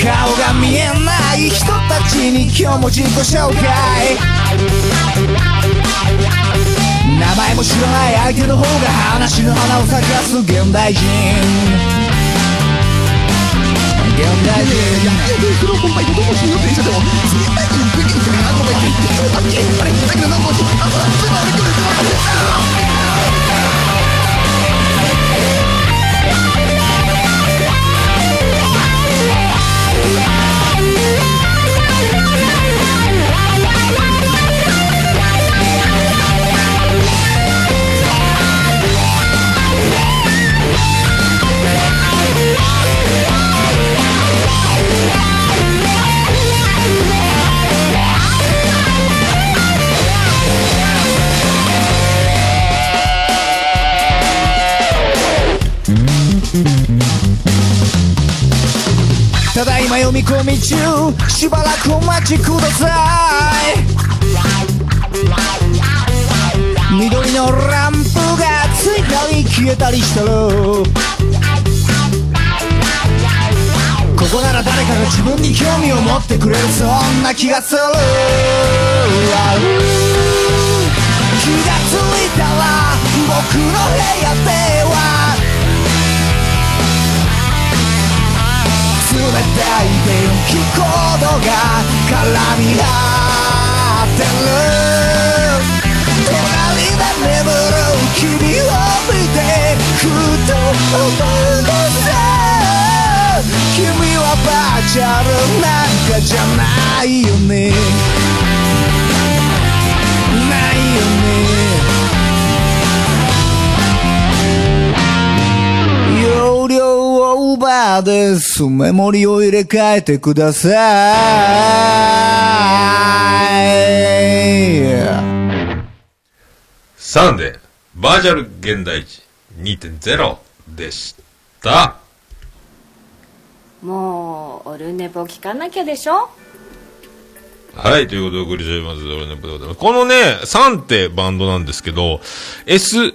顔が見えない人たちに今日も自己紹介。名前も知らない相手の方が話の花を咲かす現代人。現代人。いやいやその本杯とどこしの電車でも次回に行くべきにするなとか言って言うたっけあれだけどなんもあとはすぐ歩くんですよ込み中しばらくお待ちください。緑のランプがついたり消えたりしたらここなら誰かが自分に興味を持ってくれるそんな気がする。気がついたら僕の部屋では冷たい電気コードが絡み合ってる。隣で眠る君を見てふと思うのさ君はバーチャルなんかじゃないよね。ないよね。ですメモリを入れ替えてくださいサンデー、バーチャル現代地2.0でした。もうオルネポ聞かなきゃでしょ？はい、ということでお送りしております。俺ねでございますこのね、サンってバンドなんですけど、S、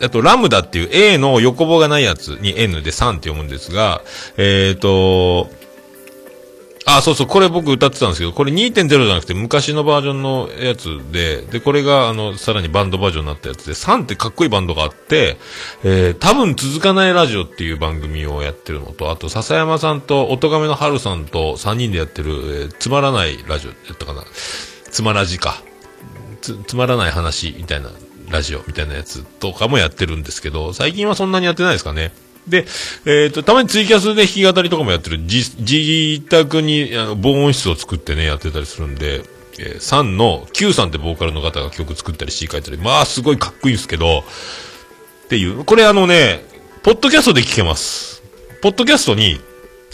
あと、ラムダっていう A の横棒がないやつに N でサンって読むんですが、えっ、ー、と、あ、そうそう、これ僕歌ってたんですけど、これ2.0じゃなくて昔のバージョンのやつで、で、これがあの、さらにバンドバージョンになったやつで、サンってかっこいいバンドがあって、えー、多分続かないラジオっていう番組をやってるのと、あと、笹山さんと、音亀の春さんと3人でやってる、えーつまらないラジオやったかな。つまらじか。つ、つまらない話みたいなラジオみたいなやつとかもやってるんですけど、最近はそんなにやってないですかね。で、えっ、と、たまにツイキャスで弾き語りとかもやってる、自、宅にあの防音室を作ってね、やってたりするんで、えー、3の、Q さんってボーカルの方が曲作ったり詩書いたり、まあ、すごいかっこいいんですけど、っていう、これあのね、ポッドキャストで聞けます。ポッドキャストに、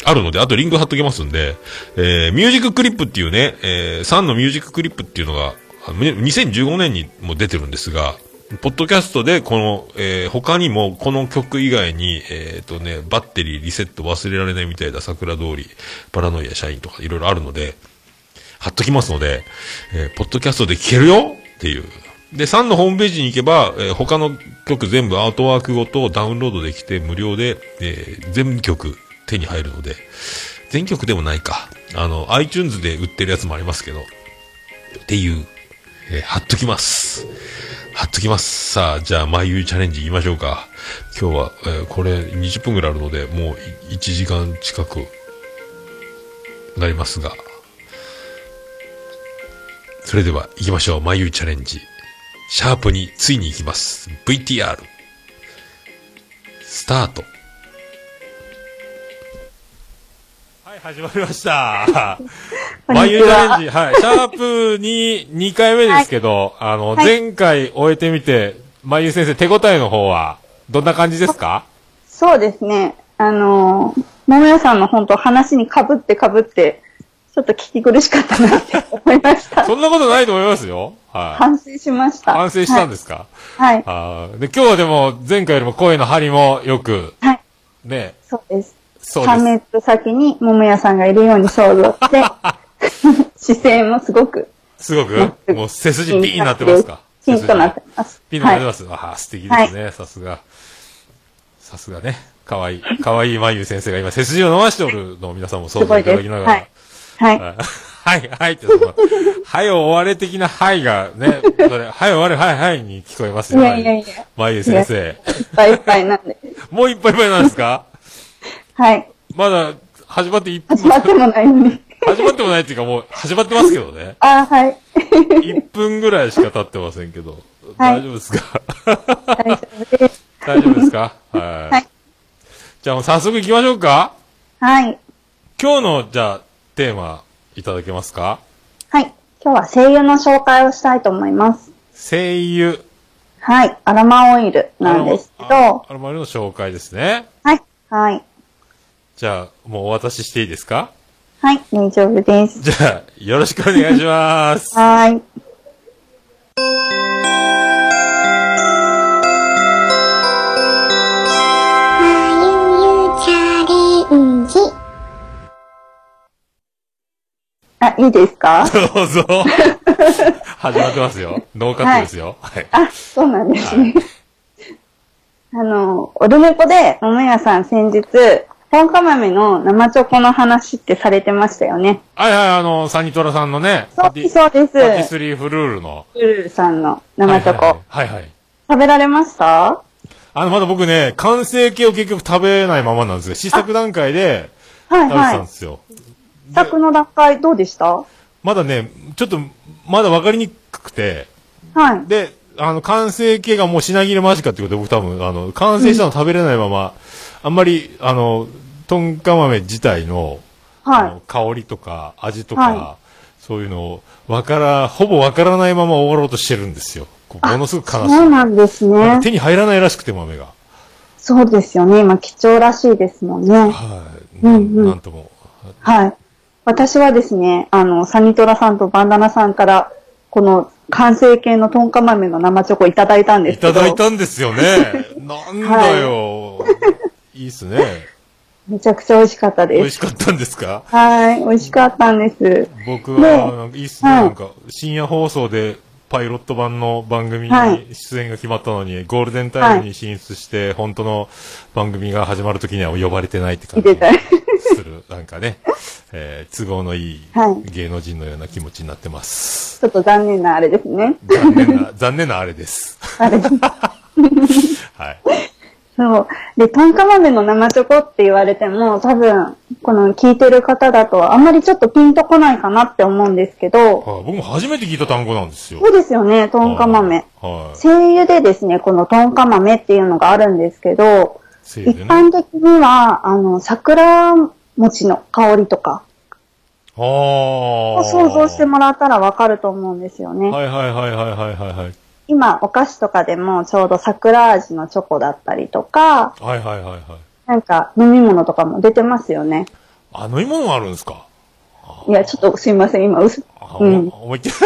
あるので、あとリンク貼っときますんで、えー、ミュージッククリップっていうね、えー、3のミュージッククリップっていうのが、2015年にも出てるんですが、ポッドキャストでこの、えー、他にもこの曲以外に、えっ、とね、バッテリーリセット忘れられないみたいだ、桜通り、パラノイア社員とかいろいろあるので、貼っときますので、えーポッドキャストで聴けるよっていう。で、3のホームページに行けば、えー他の曲全部アートワークごとダウンロードできて無料で、えー全曲手に入るので、全曲でもないか。あの、iTunes で売ってるやつもありますけど、っていう、えー貼っときます。貼っときます。さあ、じゃあ、眉チャレンジ行きましょうか。今日は、えーこれ20分ぐらいあるので、もう1時間近くなりますが、それでは行きましょう。眉チャレンジ。シャープについに行きます。VTR。スタート。始まりました。眉チャレンジ。はい。シャープに2回目ですけど、あの、はい前回終えてみて、眉先生手応えの方は、どんな感じですか？そうですね。あのー、桃屋さんの本当話に被って被って、ちょっと聞き苦しかったなって思いました。そんなことないと思いますよ。はい。反省しました。反省したんですか、はい。はい。あーで、今日はでも、前回よりも声の張りもよく、はい。ね、そうです。そうです。3メートル先に桃屋さんがいるように想像して、姿勢もすごくすごく、もう背筋ピーンになってますか？ピンとなってます。ピンとなってます。ああ、素敵ですね。さすが。さすがね。かわいい、かわいい眉先生が今背筋を伸ばしておるのを皆さんも想像いただきながら。はい はい。はい、はい、はいって、その、はい終われ的なはいがね、それ、はい終われ、はい、はいに聞こえますよ。いやいやいや眉先生。いっぱいいっぱいなんで。もういっぱいいっぱいなんですか？はい。まだ、始まって1分始まってもないのに。始まってもないっていうかもう、始まってますけどね。あーはい。1分ぐらいしか経ってませんけど。はい大丈夫ですか？大丈夫です。大丈夫ですか？はい。はいじゃあもう早速行きましょうかはい。今日の、じゃあ、テーマ、いただけますか？はい。今日は声優の紹介をしたいと思います。声優。はい。アロマオイルなんですけど、あアロマオイルの紹介ですね。はい。はい。じゃあ、もうお渡ししていいですか？はい。大丈夫です。じゃあ、よろしくお願いします。はい。まゆゆチャレンジあ、いいですか？どうぞ。始まってますよ。ノーカットですよ。はい。あ、そうなんですね。あの、オルネポで、桃屋さん先日、本カ豆の生チョコの話ってされてましたよね。はいはい、あの、サニトラさんのね、そうパティそうです。パティスリーフルールの。ルルルさんの生チョコ。はいはいはい。はいはい食べられました？あの、まだ僕ね、完成形を結局食べないままなんですよ。試作段階ではい食べてたんはい。ですよ。作の段階どうでした？まだね、ちょっと、まだ分かりにくくて、はい。で、あの、完成形がもう品切れ間近ってことで僕多分、あの、完成したの食べれないまま、あんまり、あの、トンカ豆自体の、あはの香りとか味とか、はそういうのを、わから、ほぼわからないまま終わろうとしてるんですよ。ものすごくい。悲しい。そうなんですね。手に入らないらしくて豆が。そうですよね。今貴重らしいですもんね。はい。うんうんなんとも。はい。私はですね、あの、サニトラさんとバンダナさんから、この完成形のトンカ豆の生チョコいただいたんですけど。いただいたんですよね。なんだよ。いいっすね。めちゃくちゃ美味しかったです。美味しかったんですか？はい、美味しかったんです。僕ねは、いいっすね。はいなんか、深夜放送で、パイロット版の番組はいに出演が決まったのに、ゴールデンタイムに進出して、本当の番組が始まるときには呼ばれてないって感じ。する、なんかね、えー都合のいいはい芸能人のような気持ちになってます。ちょっと残念なあれですね。残念な、残念なあれです。あれ。はい。そう。で、トンカ豆の生チョコって言われても、多分、この聞いてる方だと、あんまりちょっとピンとこないかなって思うんですけど、はい僕も初めて聞いた単語なんですよ。そうですよね、トンカ豆。はい。精油でですね、このトンカ豆っていうのがあるんですけど、ね。般的には、あの、桜餅の香りとかああ。を想像してもらったらわかると思うんですよね。はいはいはいはいはいはいはい。今、お菓子とかでもちょうど桜味のチョコだったりとか、はいはいはいはい。なんか飲み物とかも出てますよね。あ、飲み物があるんですか？いや、ちょっとすいません、今、うす、あ、うんお思いっきり。ち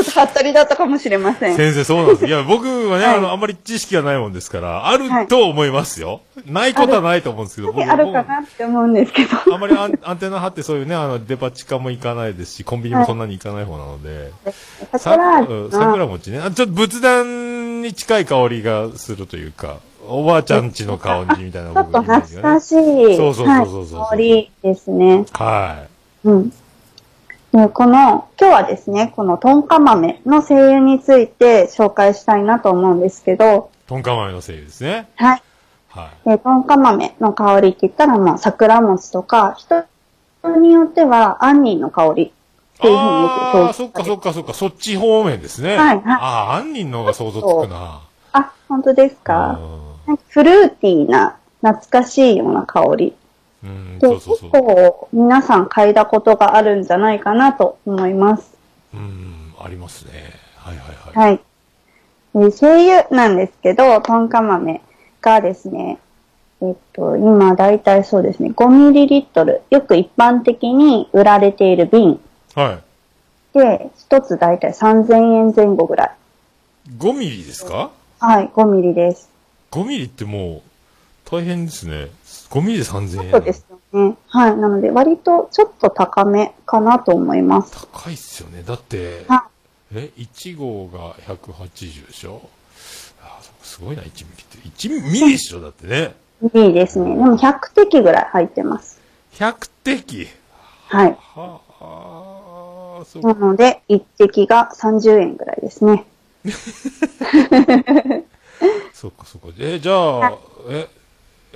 ょっとはったりだったかもしれません。先生、そうなんです。いや、僕はね、はいあの、あんまり知識がないもんですから、あると思いますよ。ないことはないと思うんですけど、僕あるかなって思うんですけど。あんまりアンアンテナ張ってそういうね、あの、デパ地下も行かないですし、コンビニもそんなに行かない方なので、さ桜味うんの桜餅ね。あちょっと仏壇に近い香りがするというか、おばあちゃんちの香りみたいなちょっと懐かしい、そうそうそうそうそうはい香りですね。はうん。で、この、今日はですね、このトンカ豆の精油について紹介したいなと思うんですけど、い。トンカ豆のせいですね。はい。はい。で、トンカ豆の香りって言ったらもう桜餅とか、人によっては杏仁の香りっていうふうによくああ、表現そっかそっかそっか、そっち方面ですね。はいはいああ、杏仁の方が想像つくな。あ、本当ですか？かフルーティーな懐かしいような香り。結。構皆さん嗅いだことがあるんじゃないかなと思います。うん、ありますね。はいはいはい。はい。で精油なんですけど、トンカ豆がですね、えっと、今だいたいそうですね、5ml、よく一般的に売られている瓶はい。で、一つだいたい3000円前後ぐらい。5ミリですか？はい、5ミリです。5ミリってもう、大変ですね。5ミリで3000円。そうですよね。はい。なので、割とちょっと高めかなと思います。高いっすよね。だって、はえ、1号が180でしょ？あすごいな、1ミリって。1ミリでしょだってね。いいですね。でも100滴ぐらい入ってます。100滴？はい。はあ、そうなので、1滴が30円ぐらいですね。そっかそっか。え、じゃあ、え、え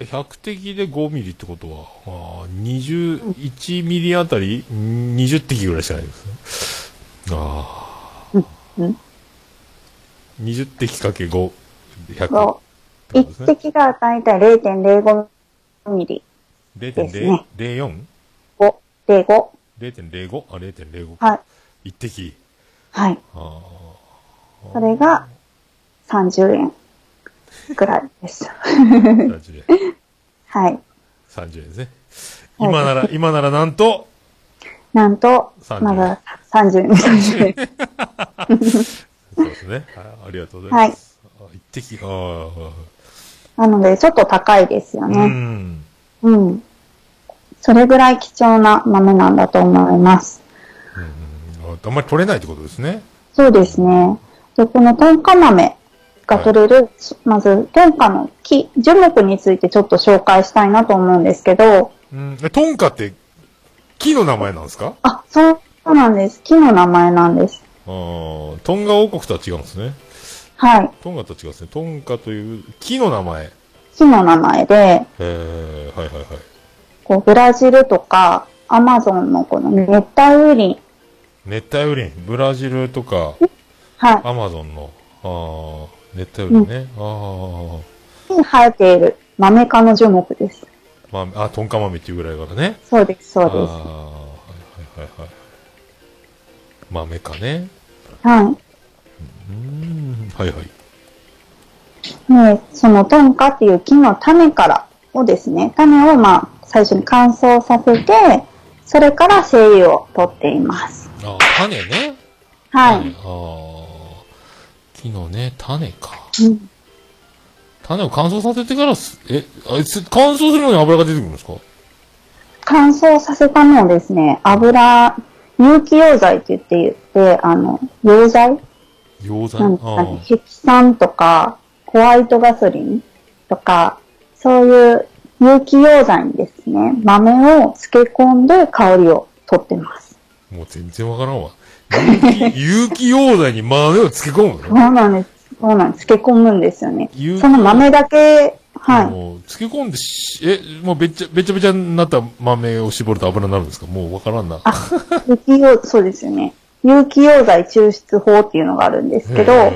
100滴で5ミリってことは、あー20、1ミリあたりん20滴ぐらいしかないですね。ああ。うん20滴かけ5、100。そう。1滴がだいたい0.05ミリ。ですね 0.04?0.05? 5、05。0.05? あ、0.05。はい。1滴。はい。あそれが30円ぐらいです。あ、30円。はい。30円ですね。はい今なら、今ならなんと、なんと、30円まだ30円、30円。そうですね。はい、ありがとうございます。あ一滴、ああ、なので、ちょっと高いですようね。ん。うん。そそれぐらい貴重な豆なんだと思います。ああんまり取れないってことですね。そうですね。で、このトンカ豆が取れる、まず、トンカの木、樹木についてちょっと紹介したいなと思うんですけど、うん。えトンカって、木の名前なんですか？あ、そうなんです。木の名前なんです。ああ、トンガ王国とは違うんですね。はい。トンガとは違うんですね。トンカという木の名前。へ木の名前で、え、はいはいはい。こう、ブラジルとか、アマゾンのこの熱帯雨林、熱帯雨林、ブラジルとか、はい。アマゾンの、ああ、熱帯雨林ね。あに生えている豆科の樹木です。あ、まあ、あ、トンカ豆っていうぐらいからね。そうです、そうああ、ではいはいはいはい。豆かね。す。はい。うん、はいはい。ね、そのトンカっていう木の種からをですね、種をまあ最初に乾燥させて、それから精油を取っています。あ、種ね。はい。ああ、木のね、種か。うん種を乾燥させてからす、え、あいつ乾燥するのに油が出てくるんですか？乾燥させたのをですね、油、有機溶剤って言って言って、あの、溶剤？溶剤？なんかねあ、ヘキ酸とか、ホワイトガソリンとか、そういう有機溶剤にですね、豆を漬け込んで香りを取ってます。あもう全然わからんわ。有機、溶剤に豆を漬け込むその？うなんです。そうなんです。漬け込むんですよねその豆だけ、はい。もう漬け込んでし、え、もうべっちゃ、べちゃべちゃになった豆を絞ると油になるんですか？もうわからんな。あ、有機溶、そうですよね。有機溶剤抽出法っていうのがあるんですけど、へ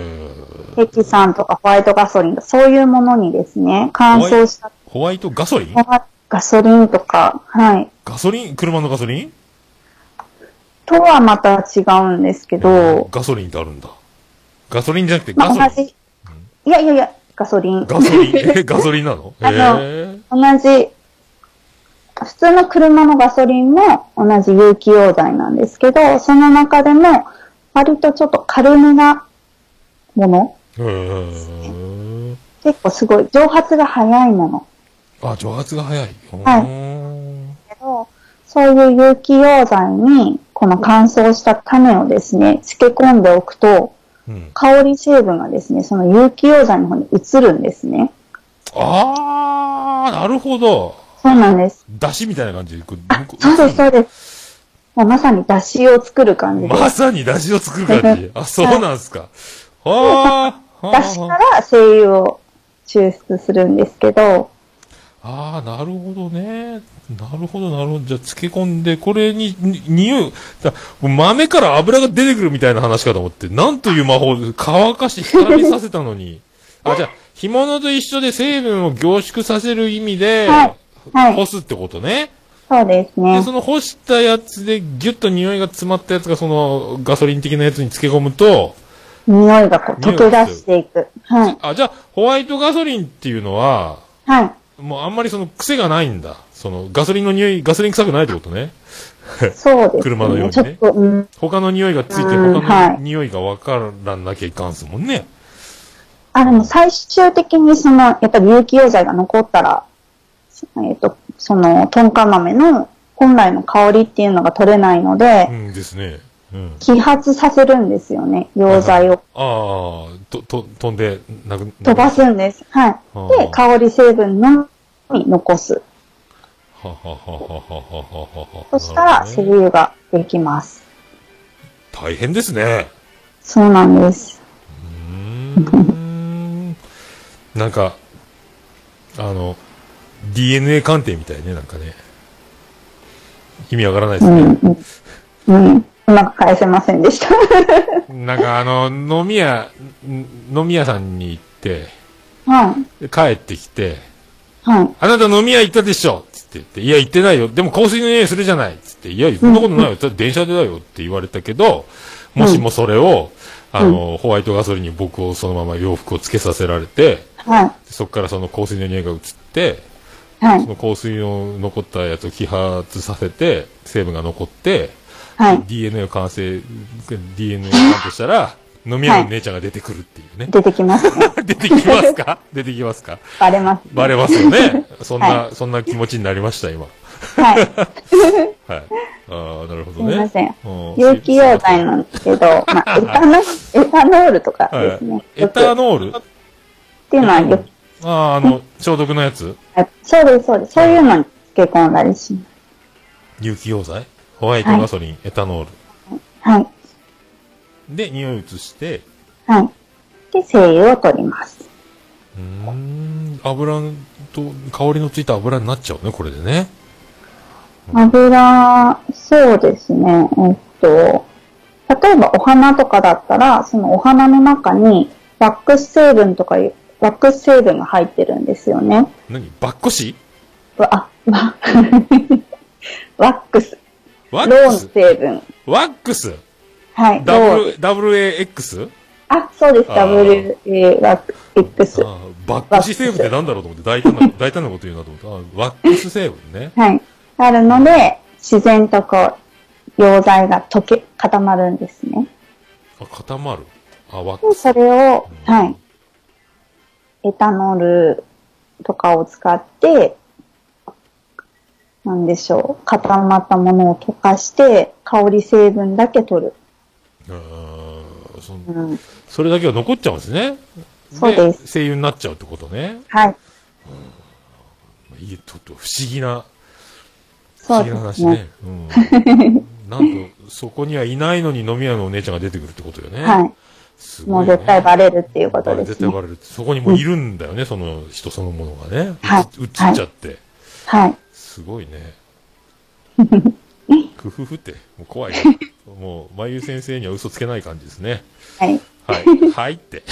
ヘキ酸とかホワイトガソリンとかそういうものにですね、乾燥したーホワイトガソリン？ガソリンとか、はい。ガソリン？車のガソリン？とはまた違うんですけど、ガソリンってあるんだ。ガソリンじゃなくてまあガソリン。同じ、いやいやいや、ガソリン。ガソリン、え、ガソリンなの？あのへ同じ、普通の車のガソリンも同じ有機溶剤なんですけど、その中でも割とちょっと軽めなもの。結構すごい蒸発が早いものあ、蒸発が早い。はいけど、そういう有機溶剤にこの乾燥した種をですね、漬け込んでおくと、うん。香り成分がですね、その有機溶剤の方に移るんですね。あー、なるほど。そうなんです。だしみたいな感じで。そうです、そうです。もうまさに出汁を作る感じで。まさにだしを作る感じ。あ、そうなんすか。はあ。出汁から精油を抽出するんですけど、ああ、なるほどね。なるほど、なるほど。じゃあ、漬け込んで、これに、に匂い、だ豆から油が出てくるみたいな話かと思って、なんという魔法で乾かし、光りさせたのに。あ、じゃあ、干物と一緒で成分を凝縮させる意味で、はいはい干すってことね。そうですで、ねそ。の干したやつで、ギュッと匂いが詰まったやつが、その、ガソリン的なやつに漬け込むと、匂いがこう溶け出していく。はい。あ、じゃあ、ホワイトガソリンっていうのは、はい。もうあんまりその癖がないんだ。そのガソリンの匂い、ガソリン臭くないってことね。そうですね。車のようにねちょっと、うん。他の匂いがついて、うん他のはい匂いがわからなきゃいかんすもんね。あ、でも最終的にその、やっぱり有機溶剤が残ったら、えっ、と、その、トンカ豆の本来の香りっていうのが取れないのでう、んですね。うん。揮発させるんですよね、溶剤を。ああ、と、と、飛んで、なく、飛ばすんです。はい。あで、香り成分のに残す。そしたら、セリ油ができます。大変ですね。そうなんです。うん。なんか、あの、DNA 鑑定みたいね、なんかね。意味わからないですね。うん、うん。うまく返せませんでした。なんかあの、飲み屋、飲み屋さんに行って、うん、帰ってきて、はい。あなた飲み屋行ったでしょ？つって言って、いや行ってないよ。でも香水の匂いするじゃない？つって、いや、そんなことないよ。だって電車でだよって言われたけど、もしもそれを、あの、ホワイトガソリンに僕をそのまま洋服をつけさせられて、はい。そこからその香水の匂いが移って、はい。その香水の残ったやつを揮発させて、成分が残って、はい。DNA を完成、DNA を鑑定したら、飲み屋の姉ちゃんが出てくるっていうね。出てきますね。出てきますか？出てきますか？バレます。バレますよね。そんな、はそんな気持ちになりました、今。はい。はい。ああ、なるほどね。すいませんうん有機溶剤なんですけど、まあ、エタノ、エタノールとかはいですね。エタよくノール？っていうのはよく、ああ、あの、消毒のやつ？あそうです、そうです。そういうのに漬け込んだりします。有機溶剤？ホワイトガソリン、エタノール。はい。で、匂い移して、はい。で、精油を取ります。うーん、油と、香りのついた油になっちゃうね、これでね。油、そうですね。えっと、例えばお花とかだったら、そのお花の中にワックス成分とかいう、ワックス成分が入ってるんですよね。何？バッコシわあ、わ、ワックス。ワックス？成分。ワックス？はい。WAX? あ、そうです。あー WA ワック X。ああバックシ成分ってなんだろうと思って大胆な、大胆なこと言うなと思って。あワックス成分ね。はい。あるので、自然とこう、溶剤が溶け、固まるんですね。あ、固まる？あ、ワックで、ス。それを、はい。エタノールとかを使って、なんでしょう。固まったものを溶かして、香り成分だけ取る。そうん。それだけは残っちゃうんですね。そうです精油になっちゃうってことね。はい。いい、ちょっと不思議な、不思議な。話ね。うん。なんと、そこにはいないのに飲み屋のお姉ちゃんが出てくるってことよね。はい。もう絶対バレるっていうことですね。絶対バレる。そこにもいるんだよね、その人そのものがね。はい映っちゃって。はい。すごいね。ふふふって、もう怖いね。もう、まゆ先生には嘘つけない感じですね。はい。はい。はいって。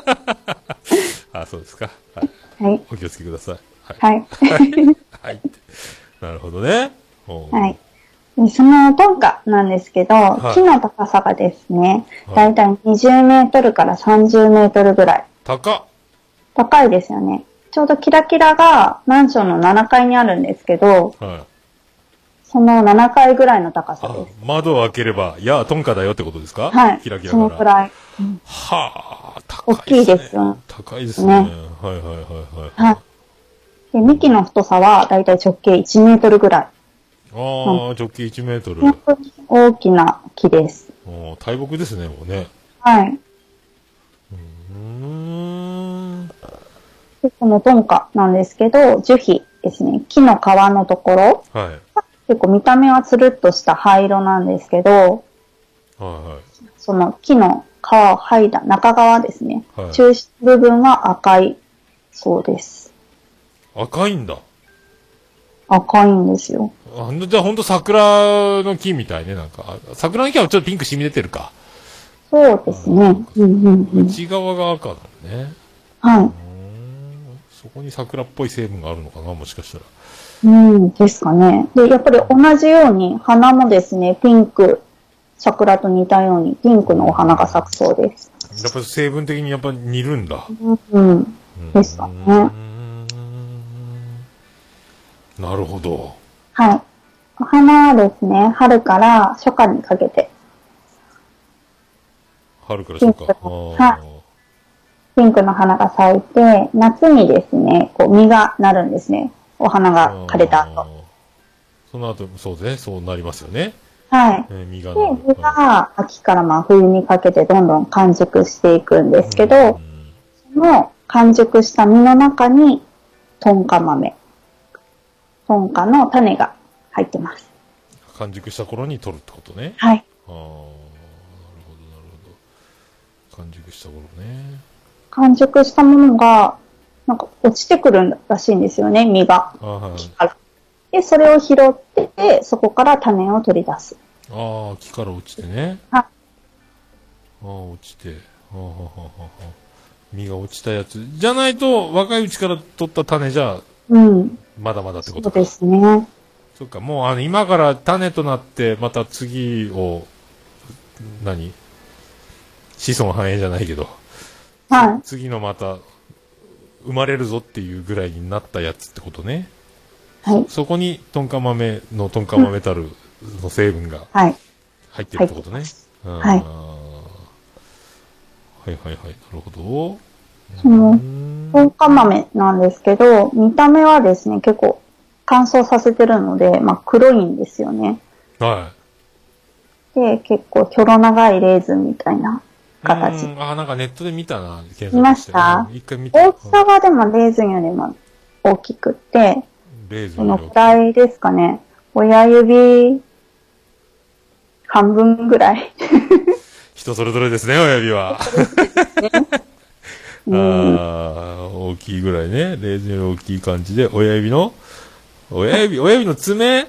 あ、そうですか。はい。はい。お気をつけください。はい。はい。はい。なるほどね。はい。でそのトンカなんですけど、はい木の高さがですね、はいだいたい20メートルから30メートルぐらい。高っ。高いですよね。ちょうどキラキラがマンションの7階にあるんですけど、はい。その7階ぐらいの高さあです。、窓を開ければ、いや、トンカだよってことですか？はい。キラキラそのくから。らい。はあ、高大きいですよ。高いですね。ねはいはいはいはい。はい。で、幹の太さはだいたい直径1メートルぐらい。ああ、直径1メートル。本当に大きな木です。お大木ですね、もうね。はい。うーん。で、このトンカなんですけど、樹皮ですね。木の皮のところ、はい。結構見た目はつるっとした灰色なんですけど、はいはい。その木の皮を剥いだ中側ですね。はい中心部分は赤いそうです。赤いんだ。赤いんですよ。あじゃあほんと桜の木みたいね、なんか。あ桜の木はちょっとピンク染み出てるか。そうですね。うんうんうん。内側が赤だね。はい。そこに桜っぽい成分があるのかな、もしかしたら。うん、ですかね。で、やっぱり同じように花もですね、ピンク、桜と似たようにピンクのお花が咲くそうです。やっぱり成分的にやっぱ似るんだ。うん。ですかね。んなるほど。はい。お花はですね、春から初夏にかけて、春からそうか。ピンクあーはピンクの花が咲いて、夏にですね、こう実がなるんですね。お花が枯れた後。その後、そうね、そうなりますよね。はい。えー実がで。実が秋からまあ冬にかけてどんどん完熟していくんですけど、うんその完熟した実の中に、トンカ豆、トンカの種が入ってます。完熟した頃に取るってことね。はい。ああ、なるほど、なるほど。完熟した頃ね。完熟したものが、なんか落ちてくるらしいんですよね、実が。木から。で、それを拾って、そこから種を取り出す。ああ、木から落ちてね。はいああ、落ちて。はあはあはあはあ実が落ちたやつ。じゃないと、若いうちから取った種じゃ、うん。まだまだってそうことか。ですね。そっか、もうあの、今から種となって、また次を、何？子孫繁栄じゃないけど、はい。次のまた、生まれるぞっていうぐらいになったやつってことね。はい。そこに、トンカ豆のトンカ豆たるの成分がはい。入ってるってことね。うんはいはいはいはい、なるほど。そのトンカ豆なんですけど、見た目はですね、結構乾燥させてるので、まあ、黒いんですよね。はで、結構、キョロ長いレーズンみたいない形。うんあ、なんかネットで見たな、検索見ました？うん一回見た。大きさはでもレーズンよりも大きくって、レーズンのくらいですかね。親指、半分ぐらい。人それぞれですね、親指は。あ うん。ー大きいぐらいね。レーズンより大きい感じで、親指の、親指、親指の爪？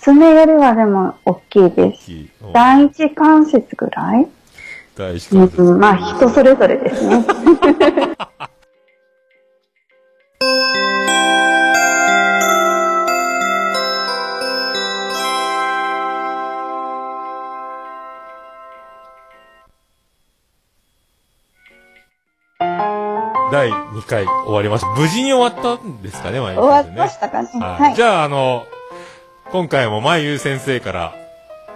爪よりはでも大きいです。第一関節ぐらい？大事関節うん、まあ人それぞれですね。第2回終わりました。無事に終わったんですかね、まゆ終わりましたかね。はい。はい。じゃあ、あの、今回もまゆ先生から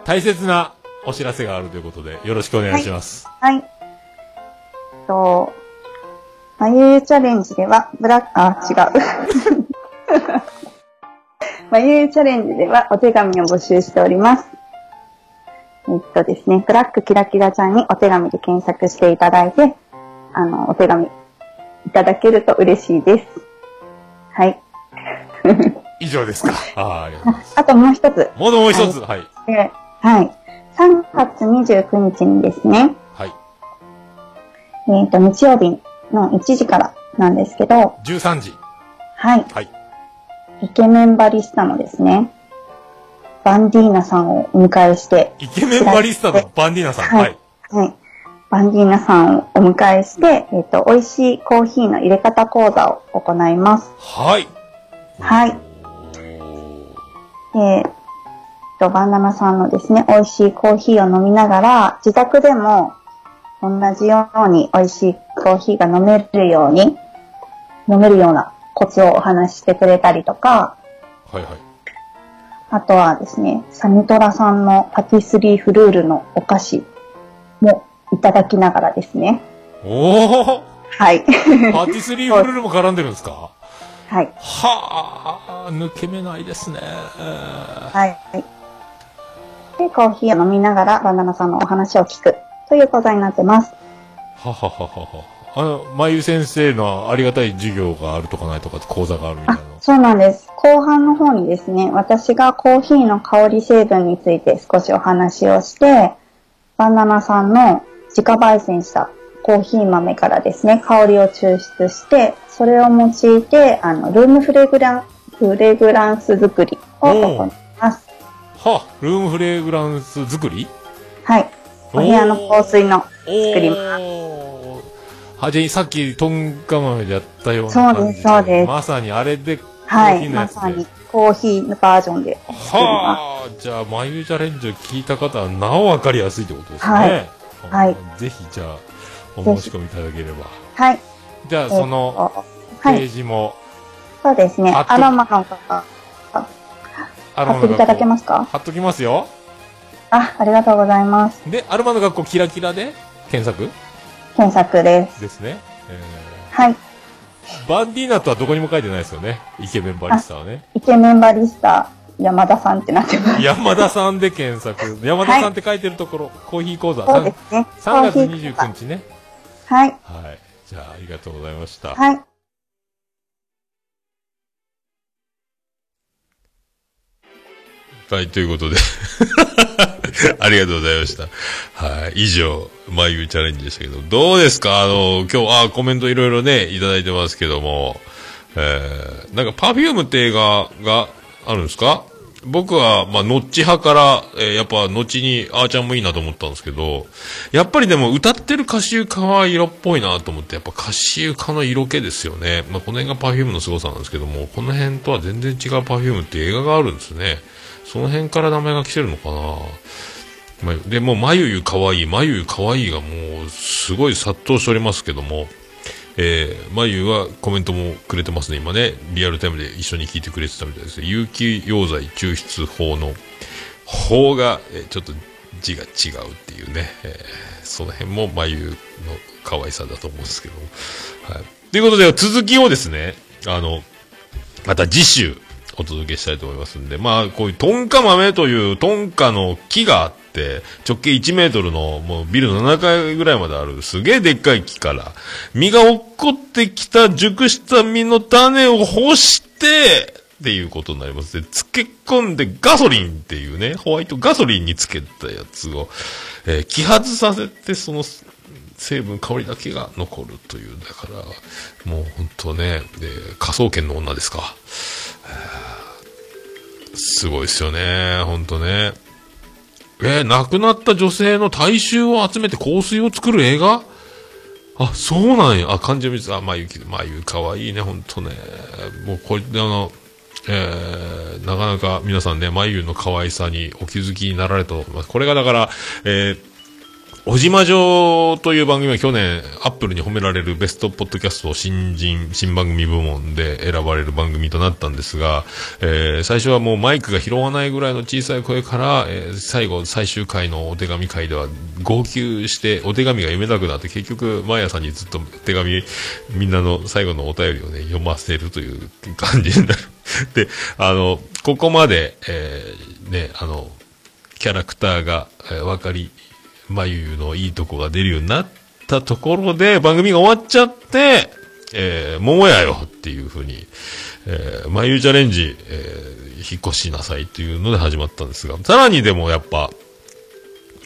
大切なお知らせがあるということで、よろしくお願いします。はい。えっと、まゆゆチャレンジでは、ブラック、あ、違う。まゆゆチャレンジではお手紙を募集しております。えっとですね、ブラックキラキラちゃんにお手紙で検索していただいて、あの、お手紙いただけると嬉しいです。はい。以上ですか。ああ、ありがとうございます。あともう一つ。もうもう一つ、はい。ではい。3月29日にですね、はい。えっ、と、日曜日の1時からなんですけど、13時。はい。はい。イケメンバリスタのですね、バンディーナさんをお迎えして、イケメンバリスタのバンディーナさん。はいはい。はい。バンディーナさんをお迎えして、えっ、と、美味しいコーヒーの入れ方講座を行います。はい。はい。で、えっと、バンダナさんのですね、美味しいコーヒーを飲みながら、自宅でも同じように美味しいコーヒーが飲めるように、飲めるようなコツをお話ししてくれたりとか、はいはい。あとはですね、サニトラさんのパティスリーフルールのお菓子もいただきながらですね。おおはい。パティスリーフルールも絡んでるんですか？はい。はあ、抜け目ないですね。はい。で、コーヒーを飲みながらバンダナさんのお話を聞くという講座になってます。ははははは。あの、まゆ先生のありがたい授業があるとかないとか講座があるみたいあな。、そうなんです。後半の方にですね、私がコーヒーの香り成分について少しお話をして、バナナさんの自家焙煎したコーヒー豆からですね、香りを抽出して、それを用いて、あの、ルームフレグラン、フレグランス作りを行います。はあ、ルームフレグランス作り？はい。お部屋の香水の作ります。おはじゃあさっきトンカ豆でやったようなそうですそうですまさにあれでコはい。まさにコーヒーのバージョンではあ、じゃあ、眉チャレンジを聞いた方はなお分かりやすいってことですね。はいあはいぜひ、じゃあ、お申し込みいただければ。す。はい。じゃあ、その。ページも、そうですね。アロマの方、ア貼っていただけますか？貼っときますよ。あ、ありがとうございます。で、アルマの学校キラキラで検索？検索です。ですね。えはい。ーバンディーナとはどこにも書いてないですよね。イケメンバリスタはね。イケメンバリスタ、山田さんってなってます。山田さんで検索。山田さんって書いてるところ、コーヒー講座。そうですね。3月コーヒー29日ね。はい。はい。じゃあ、ありがとうございました。はい。はい、ということで。ありがとうございました。はい。以上、まゆチャレンジでしたけど、どうですか？あの、今日、あ、コメントいろいろね、いただいてますけども、えー、なんか、 Perfumeって映画があるんですか？僕は、まあ、ノッチ派から、えーやっぱ、後に、あーちゃんもいいなと思ったんですけど、やっぱりでも、歌ってるかしゆかは色っぽいなと思って、やっぱかしゆかの色気ですよね。まあ、この辺が Perfumeの凄さなんですけども、この辺とは全然違う Perfumeっていう映画があるんですね。その辺から名前が来てるのかなまあで、もう、まゆゆかわいい、まゆゆかわいいがもう、すごい殺到しておりますけども、えー、まゆはコメントもくれてますね、今ね。リアルタイムで一緒に聞いてくれてたみたいです。有機溶剤抽出法の法が、えーちょっと字が違うっていうね、えーその辺もまゆの可愛さだと思うんですけども。はい。ということで、続きをですね、あの、また次週、お届けしたいと思いますんで、まあ、こういうトンカ豆というトンカの木があって、直径1メートルの、もうビルの7階ぐらいまである、すげえでっかい木から、実が落っこってきた熟した実の種を干して、っていうことになります。で、漬け込んでガソリンっていうね、ホワイトガソリンにつけたやつを、えー揮発させて、その、成分、香りだけが残るという、だから、もう本当ね、で、科捜研の女ですか。すごいですよね、本当ね。えー亡くなった女性の体臭を集めて香水を作る映画？あ、そうなんや。あ、漢字を見つあ、まゆき、まゆかわいいね、ほんとね。もうこれ、あの、えー、なかなか皆さんね、まゆの可愛さにお気づきになられたと思います。これがだから、えー、おじま城という番組は去年、アップルに褒められるベストポッドキャスト新人、新番組部門で選ばれる番組となったんですが、えー最初はもうマイクが拾わないぐらいの小さい声から、えー最後、最終回のお手紙会では、号泣して、お手紙が読めなくなって、結局、毎朝にずっと手紙、みんなの最後のお便りをね、読ませるという感じになる。で、あの、ここまで、えーね、あの、キャラクターが、えー分かり、眉のいいとこが出るようになったところで、番組が終わっちゃって、えー、桃やよっていうふうに、えー、眉チャレンジ、えー引っ越しなさいっていうので始まったんですが、さらにでもやっぱ、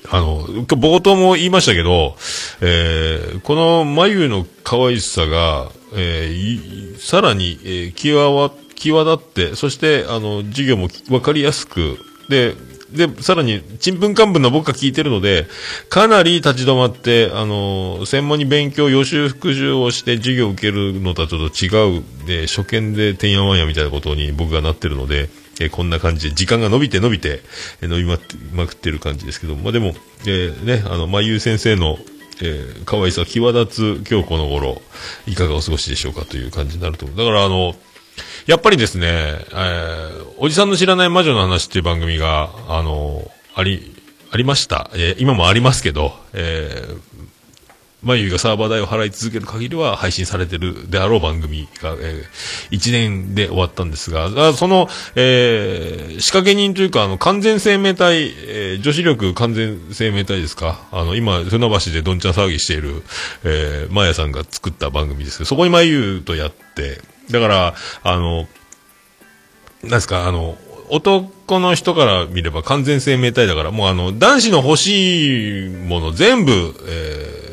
あの、冒頭も言いましたけど、えーこの眉の可愛さが、えーさらに、えー際は、際立って、そして、あの、授業もわかりやすく、で、で、さらに、ちんぷんかんぷんな僕が聞いてるので、かなり立ち止まって、あの、専門に勉強、予習復習をして授業を受けるのとはちょっと違う、で、初見でてんやわんやみたいなことに僕がなってるので、えこんな感じで、時間が伸びて伸びて、え伸びままくってる感じですけど、まあでも、えーね、あの、まゆう先生の、えー、可愛さ際立つ今日この頃、いかがお過ごしでしょうかという感じになると思う。だからあの、やっぱりですね、えーおじさんの知らない魔女の話っていう番組が、あの、あり、ありました。えー今もありますけど、えー、まゆがサーバー代を払い続ける限りは配信されてるであろう番組が、え1年で終わったんですが、その、えー仕掛け人というか、あの、完全生命体、えー女子力完全生命体ですか？あの、今、船橋でどんちゃん騒ぎしている、えー、まやさんが作った番組ですけど、そこにまゆとやって、だから、あの、なんですか、あの、男の人から見れば完全生命体だから、もうあの、男子の欲しいもの全部、えー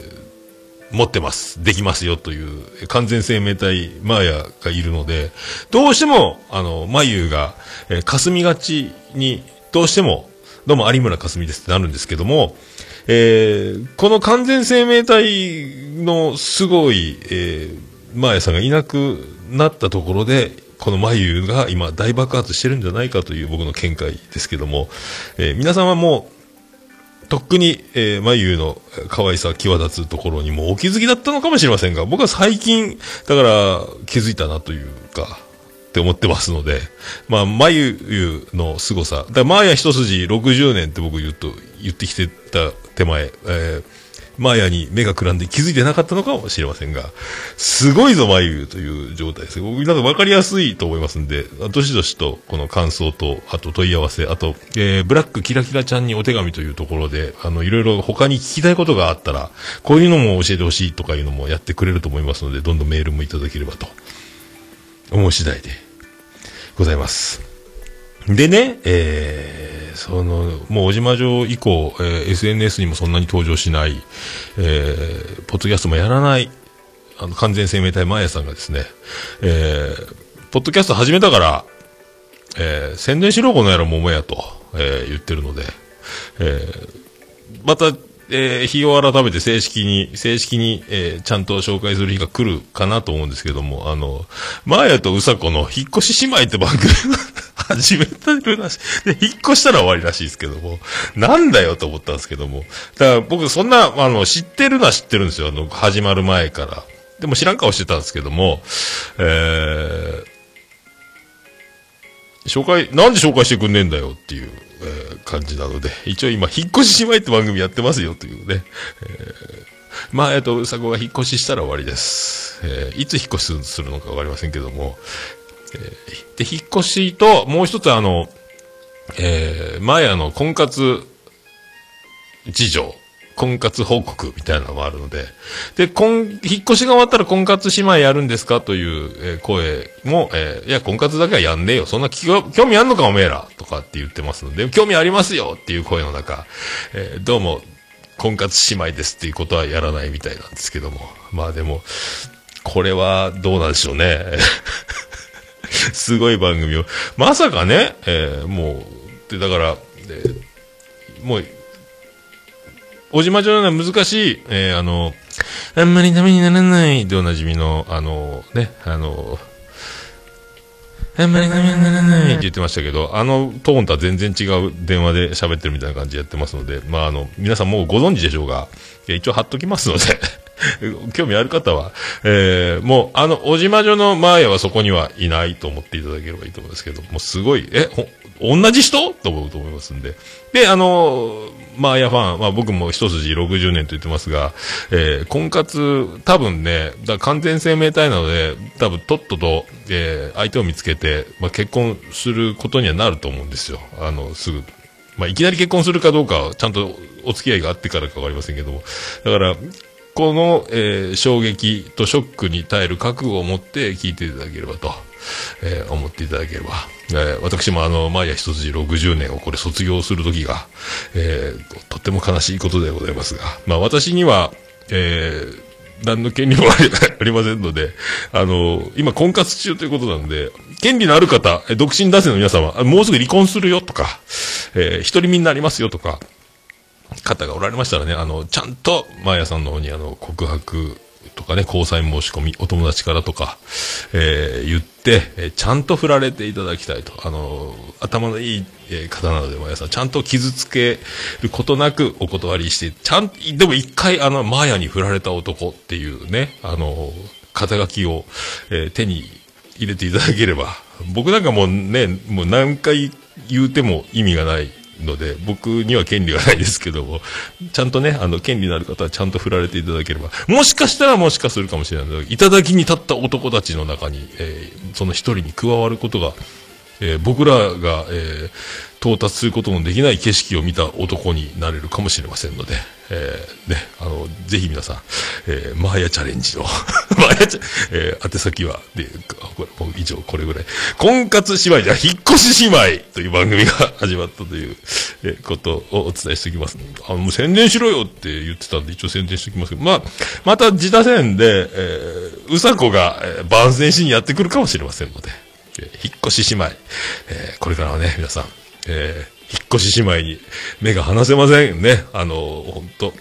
持ってます。できますよという、完全生命体、マーヤがいるので、どうしても、あの、眉が、えー霞がちに、どうしても、どうも有村架純ですってなるんですけども、えーこの完全生命体のすごい、えー、マーヤさんがいなくなったところで、この眉が今大爆発してるんじゃないかという僕の見解ですけども、えー皆さんはもう、とっくに、えー、眉の可愛さ際立つところにもお気づきだったのかもしれませんが、僕は最近、だから気づいたなというか、って思ってますので、まあ、眉の凄さ。だから、マーヤ一筋60年って僕言うと、言ってきてた手前、えー、マーヤに目がくらんで気づいてなかったのかもしれませんが、すごいぞ、眉という状態です。僕、なんか分かりやすいと思いますんで、どしどしと、この感想と、あと問い合わせ、あと、えー、ブラックキラキラちゃんにお手紙というところで、あの、いろいろ他に聞きたいことがあったら、こういうのも教えてほしいとかいうのもやってくれると思いますので、どんどんメールもいただければと、思う次第でございます。でね、えー、その、もう、小島城以降、えー SNS にもそんなに登場しない、えー、ポッドキャストもやらない、あの、完全生命体マーヤさんがですね、えー、ポッドキャスト始めたから、えー、宣伝しろ、この野郎桃やと、えー、言ってるので、えー、また、えー、日を改めて正式に、正式に、えー、ちゃんと紹介する日が来るかなと思うんですけども、あの、マーヤとウサコの引っ越し姉妹って番組始めてるらしい。で、引っ越したら終わりらしいですけども、なんだよと思ったんですけども、だから僕そんな、あの、知ってるのは知ってるんですよ、あの、始まる前から。でも知らん顔してたんですけども、えー、紹介、なんで紹介してくんねえんだよっていう、えー感じなので、一応今、引っ越し姉妹って番組やってますよというね。えーまあ、えっと、うさこが引っ越ししたら終わりです。えーいつ引っ越しするのかわかりませんけども、えーで、引っ越しと、もう一つあの、えー、マヤの婚活事情、婚活報告みたいなのもあるので、で、婚、引っ越しが終わったら婚活姉妹やるんですかという、声も、えーいや、婚活だけはやんねえよ。そんな興味あんのかおめえらとかって言ってますので、興味ありますよっていう声の中、えーどうも、婚活姉妹ですっていうことはやらないみたいなんですけども。まあでも、これはどうなんでしょうね。すごい番組を。まさかね、えーもう、で、だから、えーもう、小島城のような難しい、えーあの、あんまりダメにならないでおなじみの、あの、ね、あの、あんまりダメにならないって言ってましたけど、あのトーンとは全然違う電話で喋ってるみたいな感じでやってますので、まああの、皆さんもうご存知でしょうが、一応貼っときますので、興味ある方は、えー、もう、あの、小島女のマーヤはそこにはいないと思っていただければいいと思うんですけど、もうすごい、え、ほ、同じ人と思うと思いますんで。で、あの、マーヤファン、まあ僕も一筋60年と言ってますが、えー、婚活、多分ね、だ完全生命体なので、多分とっとと、えー、相手を見つけて、まあ結婚することにはなると思うんですよ。あの、すぐ。まあいきなり結婚するかどうか、ちゃんとお付き合いがあってからかわかりませんけども。だから、この、えー衝撃とショックに耐える覚悟を持って聞いていただければと、えー思っていただければ。えー私もあの、マイヤ一筋60年をこれ卒業する時が、えーとっても悲しいことでございますが、まあ私には、えー何の権利もありませんので、あの、今婚活中ということなので、権利のある方、独身男性の皆様、もうすぐ離婚するよとか、えー独り身になりますよとか、方がおられましたらね、あの、ちゃんと、マーヤさんの方に、あの、告白とかね、交際申し込み、お友達からとか、えー言って、えーちゃんと振られていただきたいと。あの、頭のいい、え方なので、マーヤさん、ちゃんと傷つけることなくお断りして、ちゃん、でも一回、あの、マーヤに振られた男っていうね、あの、肩書きを、え手に入れていただければ、僕なんかもうね、もう何回言うても意味がないので、僕には権利がないですけども、ちゃんとね、あの、権利のある方はちゃんと振られていただければ、もしかしたらもしかするかもしれない。ので、いただきに立った男たちの中に、えーその一人に加わることが、えー僕らが、えー到達することのできない景色を見た男になれるかもしれませんので、えーね、あの、ぜひ皆さん、えーマーヤチャレンジをの、マーヤチャ、えー宛先は、で、これ、もう以上これぐらい。婚活姉妹じゃ、引っ越し姉妹という番組が始まったという、えーことをお伝えしておきます。あの、もう宣伝しろよって言ってたんで、一応宣伝しておきますけど、まあ、また自他戦で、えーうさこが、えー番宣しにやってくるかもしれませんので、えー引っ越し姉妹、えーこれからはね、皆さん、えー引っ越し姉妹に目が離せませんね。あの本当引っ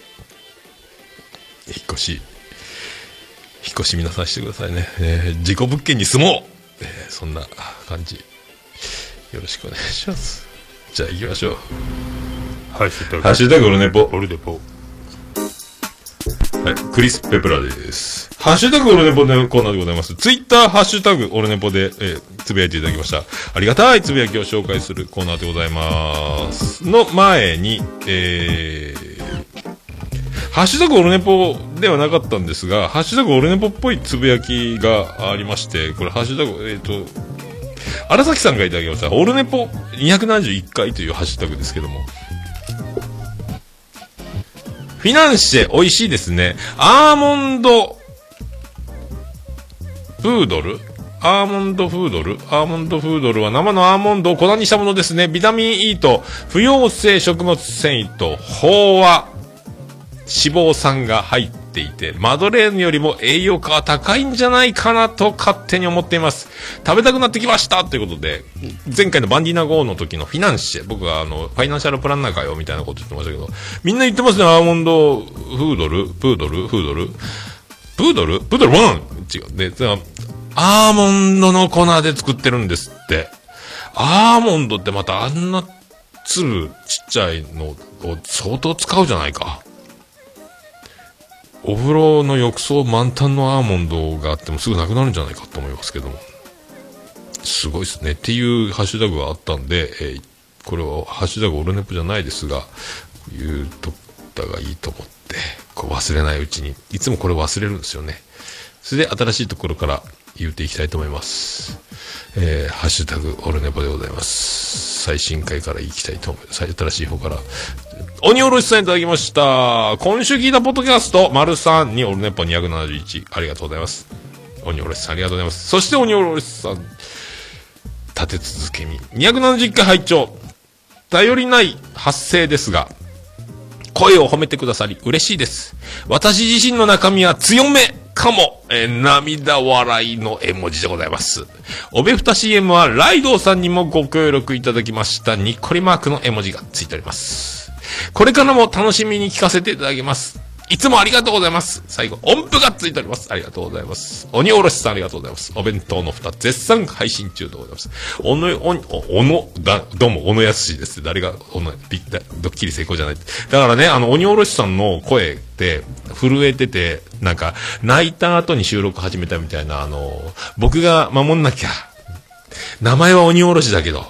越し、引っ越し皆さんしてくださいね。えー事故物件に住もう、えーそんな感じ。よろしくお願いします。じゃあ行きましょう。ハッシュタグ。ハッシュタグオルネポオルネポ。はい、クリス・ペプラです。ハッシュタグオルネポのコーナーでございます。ツイッター、ハッシュタグオルネポで、えーつぶやいていただきました。ありがたいつぶやきを紹介するコーナーでございます。の前に、えー、ハッシュタグオルネポではなかったんですが、ハッシュタグオルネポっぽいつぶやきがありまして、これハッシュタグ、えっ、と、荒崎さんがいただきました。オルネポ271回というハッシュタグですけども、フィナンシェ美味しいですね。アーモンド、プードル？アーモンドフードル？アーモンドフードルは生のアーモンドを粉にしたものですね。ビタミン E と不溶性食物繊維と飽和脂肪酸が入っていて、マドレーヌよりも栄養価は高いんじゃないかなと勝手に思っています。食べたくなってきましたということで、前回のバンディーナ号の時のフィナンシェ、僕はあの、ファイナンシャルプランナーかよみたいなこと言ってましたけど、みんな言ってますね、アーモンドフードルプードルフードルプードルプードル 1! 違う。で、アーモンドの粉で作ってるんですって。アーモンドってまたあんな粒ちっちゃいのを相当使うじゃないか。お風呂の浴槽満タンのアーモンドがあってもすぐなくなるんじゃないかと思いますけども。すごいですね。っていうハッシュタグがあったんで、えーこれはハッシュタグオルネポじゃないですが、言うとったがいいと思って、こう忘れないうちに、いつもこれ忘れるんですよね。それで新しいところから、言っていきたいと思います。えー、ハッシュタグ、オルネポでございます。最新回からいきたいと思います。新しい方から。鬼おろしさんいただきました。今週聞いたポッドキャスト、丸3にオルネポ271。ありがとうございます。鬼おろしさんありがとうございます。そして鬼おろしさん、立て続けに。270回拝聴頼りない発声ですが、声を褒めてくださり嬉しいです。私自身の中身は強めかも、えー涙笑いの絵文字でございます。おべふた CM はライドウさんにもご協力いただきましたにっこりマークの絵文字がついております。これからも楽しみに聞かせていただきます。いつもありがとうございます。最後、音符がついております。ありがとうございます。鬼おろしさんありがとうございます。お弁当の蓋絶賛配信中でございます。おの、お、おおの、だ、どうも、小野康です。誰が、おの、びだドッキリ成功じゃない。だからね、あの、鬼おろしさんの声って、震えてて、なんか、泣いた後に収録始めたみたいな、あの、僕が守んなきゃ。名前は鬼おろしだけど、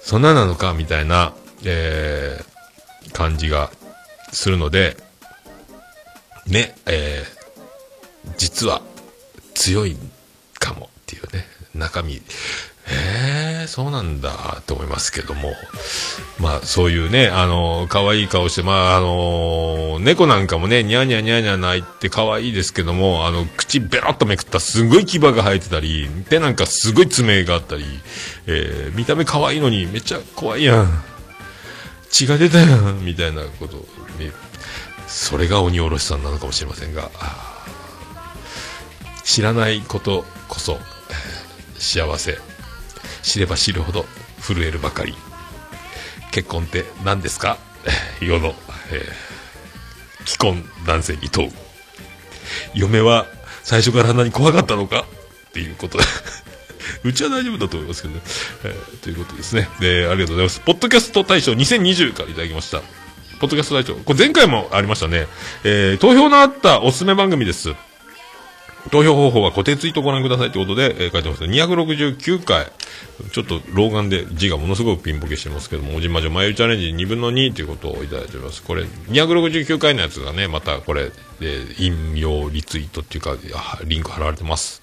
そんななのか、みたいな、えー、感じがするので、ね、えー、実は強いかもっていうね、中身、えー、そうなんだと思いますけども、まあそういうね、あの可愛い顔して、まああの猫なんかもね、ニャーニャーニャーニャー泣いて可愛いですけども、あの、口ベロッとめくったらすごい牙が生えてたり、手なんかすごい爪があったり、えー、見た目可愛いのにめっちゃ怖いやん。血が出たやん、みたいなことね、それが鬼おろしさんなのかもしれませんが、知らないことこそ、幸せ。知れば知るほど震えるばかり。結婚って何ですか？世の、えー既婚男性に問う。嫁は最初からあんなに怖かったのか？っていうこと。うちは大丈夫だと思いますけどね。えーということですね。で、ありがとうございます。ポッドキャスト大賞2020からいただきました。ポッドキャスト大賞。これ前回もありましたね。えー投票のあったおすすめ番組です。投票方法は固定ツイートご覧くださいということで、えー書いてます。269回。ちょっと老眼で字がものすごくピンボケしてますけども、おじまじょ前チャレンジ2分の2ということをいただいております。これ、269回のやつがね、またこれ、で引用リツイートっていうか、リンク貼られてます。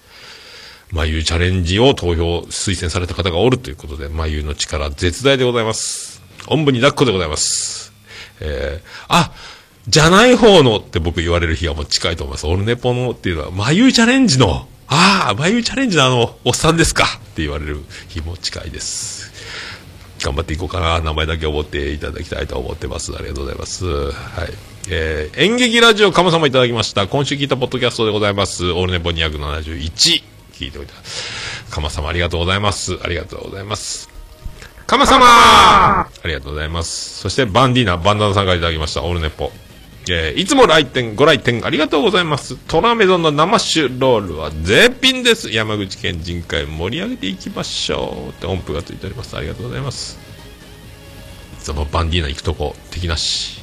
眉チャレンジを投票推薦された方がおるということで、眉の力絶大でございます。おんぶに抱っこでございます。えー、あ、じゃない方のって僕言われる日はもう近いと思います。オルネポのっていうのは、眉チャレンジの、ああ、眉チャレンジのあの、おっさんですかって言われる日も近いです。頑張っていこうかな。名前だけ覚えていただきたいと思ってます。ありがとうございます。はい。えー、演劇ラジオ、かまいただきました。今週聞いたポッドキャストでございます。オールネポ271。聞いておいた。かま様ありがとうございます。ありがとうございます。かま様ありがとうございます。そして、バンディーナ、バンダナさんからいただきました。オールネポ。えーいつも来店、ご来店ありがとうございます。トラメゾンの生シュロールは絶品です。山口県人会盛り上げていきましょう。って音符がついております。ありがとうございます。そのバンディーナ行くとこ、敵なし。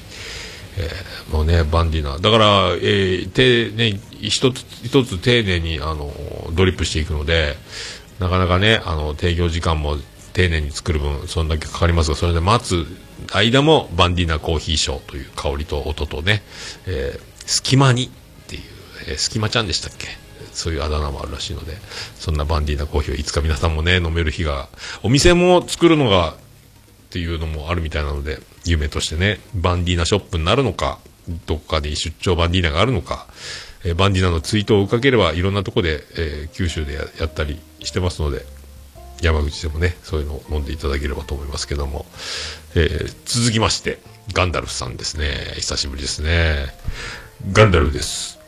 えーもうね、バンディーナ。だから、えー、て、ね、一つ、一つ丁寧に、あの、ドリップしていくので、なかなかね、あの、提供時間も丁寧に作る分、そんだけかかりますが、それで待つ間も、バンディーナコーヒーショーという香りと音とね、えー隙間にっていう、えー隙間ちゃんでしたっけ？そういうあだ名もあるらしいので、そんなバンディーナコーヒーをいつか皆さんもね、飲める日が、お店も作るのが、っていうのもあるみたいなので、夢としてね、バンディーナショップになるのか、どこかに出張バンディーナがあるのか、えーバンディーナのツイートを追っかければ、いろんなとこで、えー九州でやったりしてますので、山口でもね、そういうのを飲んでいただければと思いますけども、えー続きまして、ガンダルフさんですね。久しぶりですね。ガンダルフです。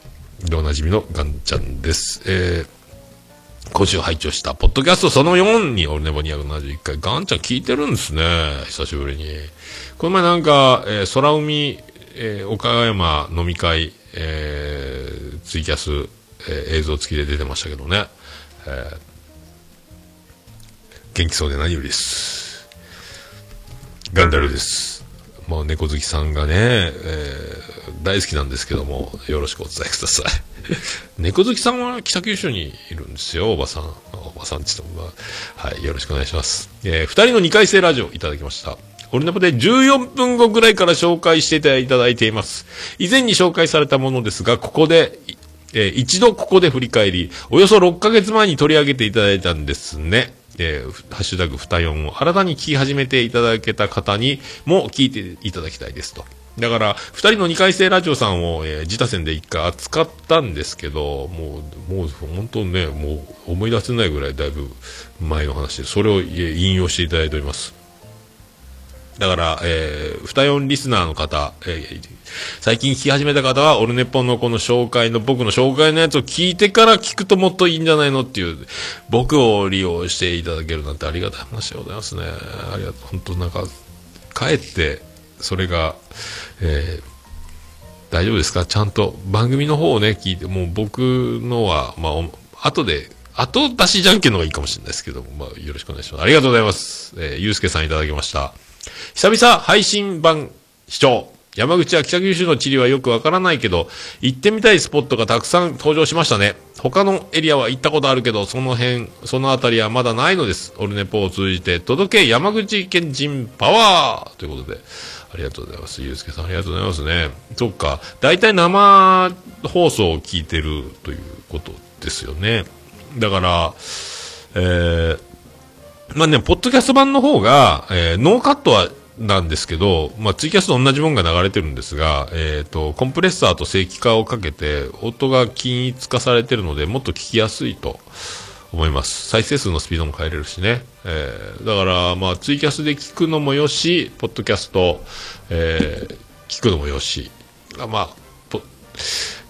でおなじみのガンちゃんです。えー今週拝聴した、ポッドキャストその4に、オルネボ271回、ガンちゃん聞いてるんですね。久しぶりに。この前なんか、えー空海、えー岡山飲み会、えーツイキャス、えー映像付きで出てましたけどね。え元気そうで何よりです。ガンダルです。もう猫好きさんがね、えー大好きなんですけども、よろしくお伝えください。猫好きさんは北九州にいるんですよ、おばさん。おばさんって言っても、はい、よろしくお願いします。えー二人の二回生ラジオいただきました。オルネポで14分後ぐらいから紹介していただいています。以前に紹介されたものですが、ここで、えー一度ここで振り返り、およそ6ヶ月前に取り上げていただいたんですね。えーハッシュタグふたよんを新たに聞き始めていただけた方にも聞いていただきたいですと。だから、二人の二回生ラジオさんを、えー自他戦で一回扱ったんですけど、もう、もう本当ね、もう思い出せないぐらいだいぶ前の話で、それを引用していただいております。だから、えー、ふたよんリスナーの方、えー最近聞き始めた方は、オルネポンのこの紹介の、僕の紹介のやつを聞いてから聞くともっといいんじゃないのっていう、僕を利用していただけるなんてありがたい話でございますね。ありがとう。本当なんか、かえって、それが、えー大丈夫ですか？ちゃんと番組の方をね、聞いて、もう僕のは、まあ、後で、後出しじゃんけんの方がいいかもしれないですけども、まあ、よろしくお願いします。ありがとうございます。えーゆうすけさんいただきました。久々配信版視聴。山口は北九州の地理はよくわからないけど、行ってみたいスポットがたくさん登場しましたね。他のエリアは行ったことあるけど、その辺、そのあたりはまだないのです。オルネポを通じて、届け山口県人パワーということで、ありがとうございます。ゆうすけさんありがとうございますね。そっか。大体生放送を聞いてるということですよね。だから、えー、まあね、ポッドキャスト版の方が、えーノーカットは、なんですけど、まあ、ツイキャスと同じもんが流れてるんですが、えっ、と、コンプレッサーと正規化をかけて、音が均一化されてるので、もっと聞きやすいと思います。再生数のスピードも変えれるしね。えーだから、まあ、ツイキャスで聞くのもよし、ポッドキャスト、えー聞くのもよし。あまあ、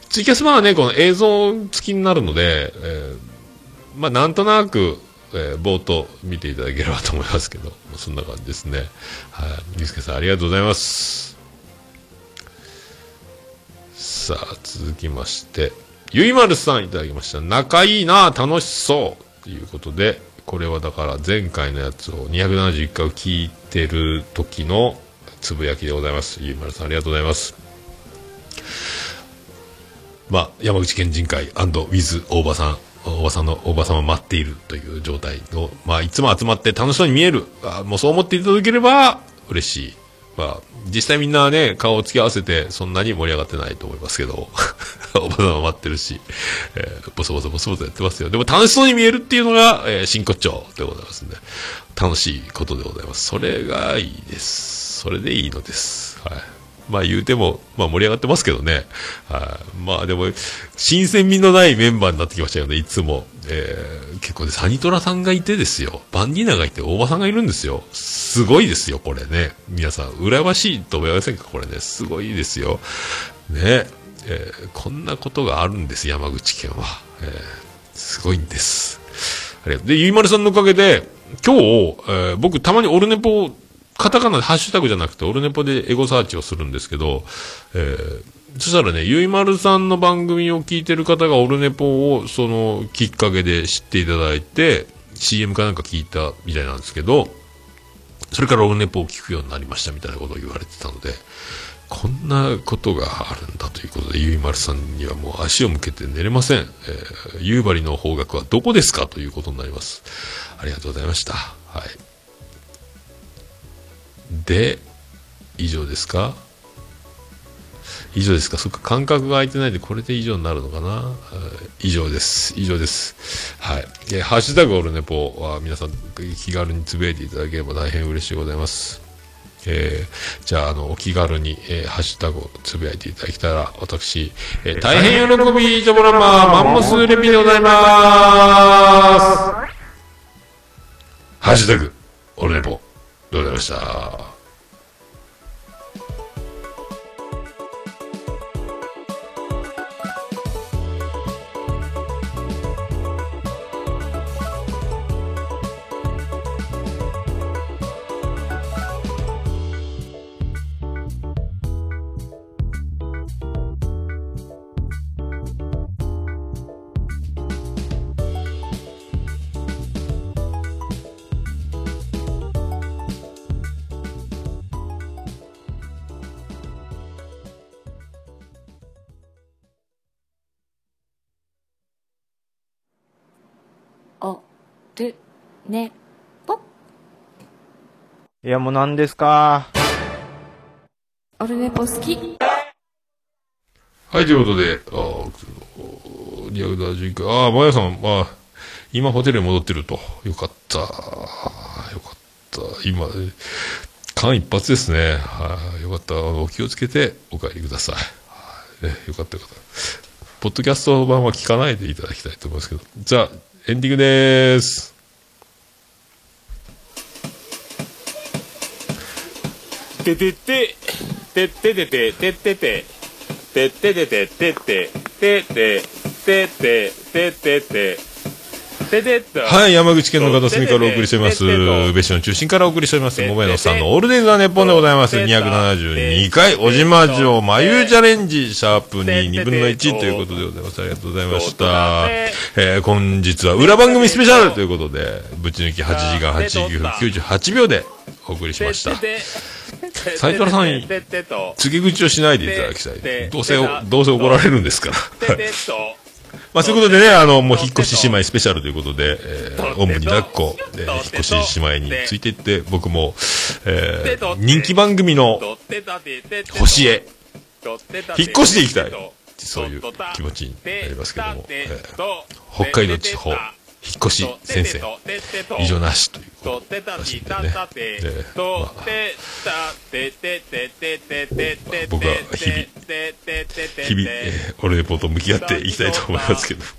ツイキャス版はね、この映像付きになるので、えーまあ、なんとなく、えー冒頭見ていただければと思いますけど、そんな感じですね。はい。ゆうすけさん、ありがとうございます。さあ、続きまして、ゆいまるさんいただきました。仲いいな楽しそうということで、これはだから前回のやつを271回を聞いてる時のつぶやきでございます。ゆいまるさん、ありがとうございます。まあ、山口県人会ウィズ大場さん、大場さんの大場さんを待っているという状態を、まあ、いつも集まって楽しそうに見える。あもうそう思っていただければ嬉しい。まあ、実際みんなね、顔を突き合わせてそんなに盛り上がってないと思いますけど、大場さんは待ってるし、えーボソボソボソボソやってますよ。でも楽しそうに見えるっていうのが、えー真骨頂でございますんで、楽しいことでございます。それがいいです。それでいいのです。はい。まあ言うても、まあ盛り上がってますけどね。はい。まあでも、新鮮味のないメンバーになってきましたよね、いつも。えー結構ね、サニトラさんがいてですよ。バンディーナがいて、大場さんがいるんですよ。すごいですよ、これね。皆さん、羨ましいと思いませんか？これね。すごいですよ。ね。えーこんなことがあるんです、山口県は。えーすごいんです。ありがとう。で、ゆいまるさんのおかげで、今日、えー僕たまにオルネポ、カタカナでハッシュタグじゃなくて、オルネポでエゴサーチをするんですけど、えーそしたらね、ゆいまるさんの番組を聞いてる方がオルネポを、その、きっかけで知っていただいて、CM かなんか聞いたみたいなんですけど、それからオルネポを聞くようになりましたみたいなことを言われてたので、こんなことがあるんだということで、ゆいまるさんにはもう足を向けて寝れません。えー、夕張の方角はどこですかということになります。ありがとうございました。はい。で、以上ですか？以上ですか？そっか、間隔が空いてないで、これで以上になるのかな？はい以上です。以上です。はい。えーハッシュタグオルネポは皆さん気軽につぶやいていただければ大変嬉しいございます。えーじゃあ、あの、お気軽に、えーハッシュタグをつぶやいていただけたら、私、えー大変喜び、ジョボランマー、マンモスレピでございます。ハッシュタグ、オルネポ、とうございました。いや、もう何ですか？オルネポ好きはい、ということで、あー271回。ああ、まやさん、まあ、今ホテルに戻ってると。よかった。よかった。今、間一髪ですね。はい、よかった。あのお気をつけてお帰りください。はい、ね、よかったよかった。ポッドキャスト版は聞かないでいただきたいと思いますけど。じゃあ、エンディングでーす。ててて、ててててて、てててて、ててててて、ててて、ててて、ててて、てててて、ててっと。はい、山口県の片隅からお送りしてます。別所の中心からお送りしております。桃屋のさんのオールデイズ・ザ・ネッポンでございます。272回、小島城眉チャレンジ、シャープ2、2分の1ということでございます。ありがとうございました。えー、本日は裏番組スペシャルということで、ぶち抜き8時間89分98秒でお送りしました。斉藤さんに告げ口をしないでいただきたい。どうせ、どうせ怒られるんですから。まあそういうことでね、あの、もう引っ越し姉妹スペシャルということで、えー、おんぶに抱っこ、で、引っ越し姉妹についていって、僕も、えー、人気番組の星へ、引っ越していきたい。そういう気持ちになりますけども、えー、北海道地方、引っ越し先生、異常なしということらしいんでね。で、まあ、僕は日々、日々、えー、オルネポと向き合っていきたいと思いますけど。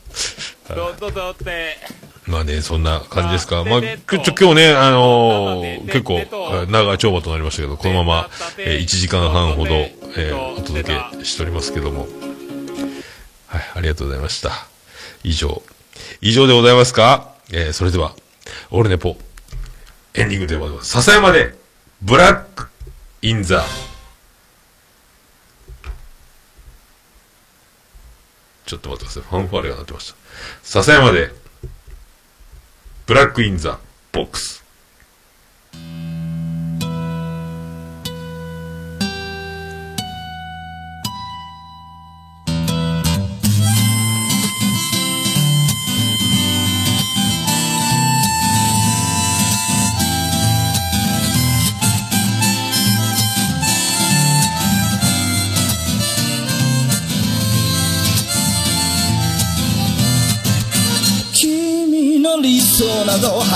まあね、そんな感じですか。まあ、ちょ、今日ね、あのー、結構、長い長馬となりましたけど、このまま、えー、1時間半ほど、えー、お届けしておりますけども。はい、ありがとうございました。以上。以上でございますか？えー、それでは、オールネポ、エンディングでございます。笹山で、ブラック、インザ、ちょっと待ってください。ファンファーレが鳴ってました。笹山で、ブラックインザ、ボックス。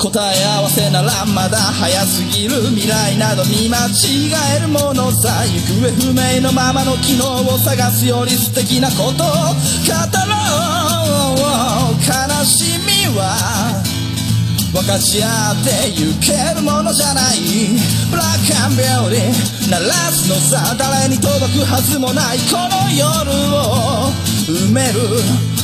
答え合わせならまだ早すぎる未来など見間違えるものさ行方不明のままの機能を探すより素敵なことを語ろう。悲しみは分かち合ってゆけるものじゃない。ブラックアンビューティー鳴らすのさ誰に届くはずもない。この夜を埋める。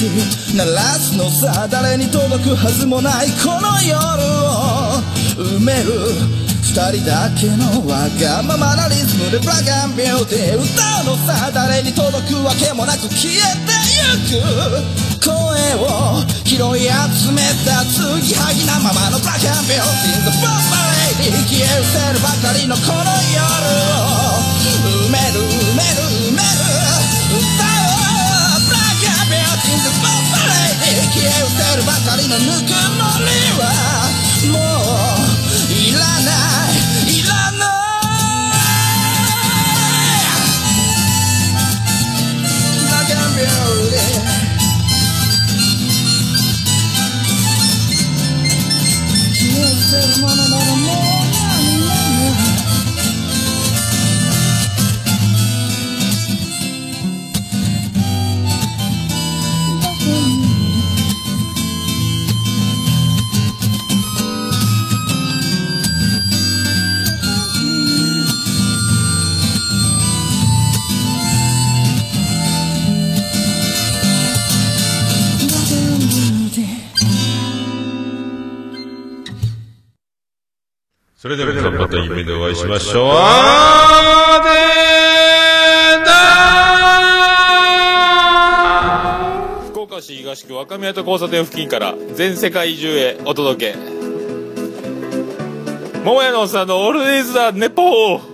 鳴らすのさ誰に届くはずもないこの夜を。埋める二人だけのわがままなリズムでブラックアンビューティー歌うのさ誰に届くわけもなく消えてゆく。声を拾い集めた継ぎはぎなままのブラックアンビューティー The Bomb Lady 消え失せるばかりのこの夜を埋める消え失せるばかりのぬくもりはもういらないいらない Black and Beauty 消え失せるものならそれではまた夢でお会いしましょう。あーでー。福岡市東区若宮と交差点付近から全世界中へお届け。桃屋のおっさんのオールディーズ・ザ・ネポー。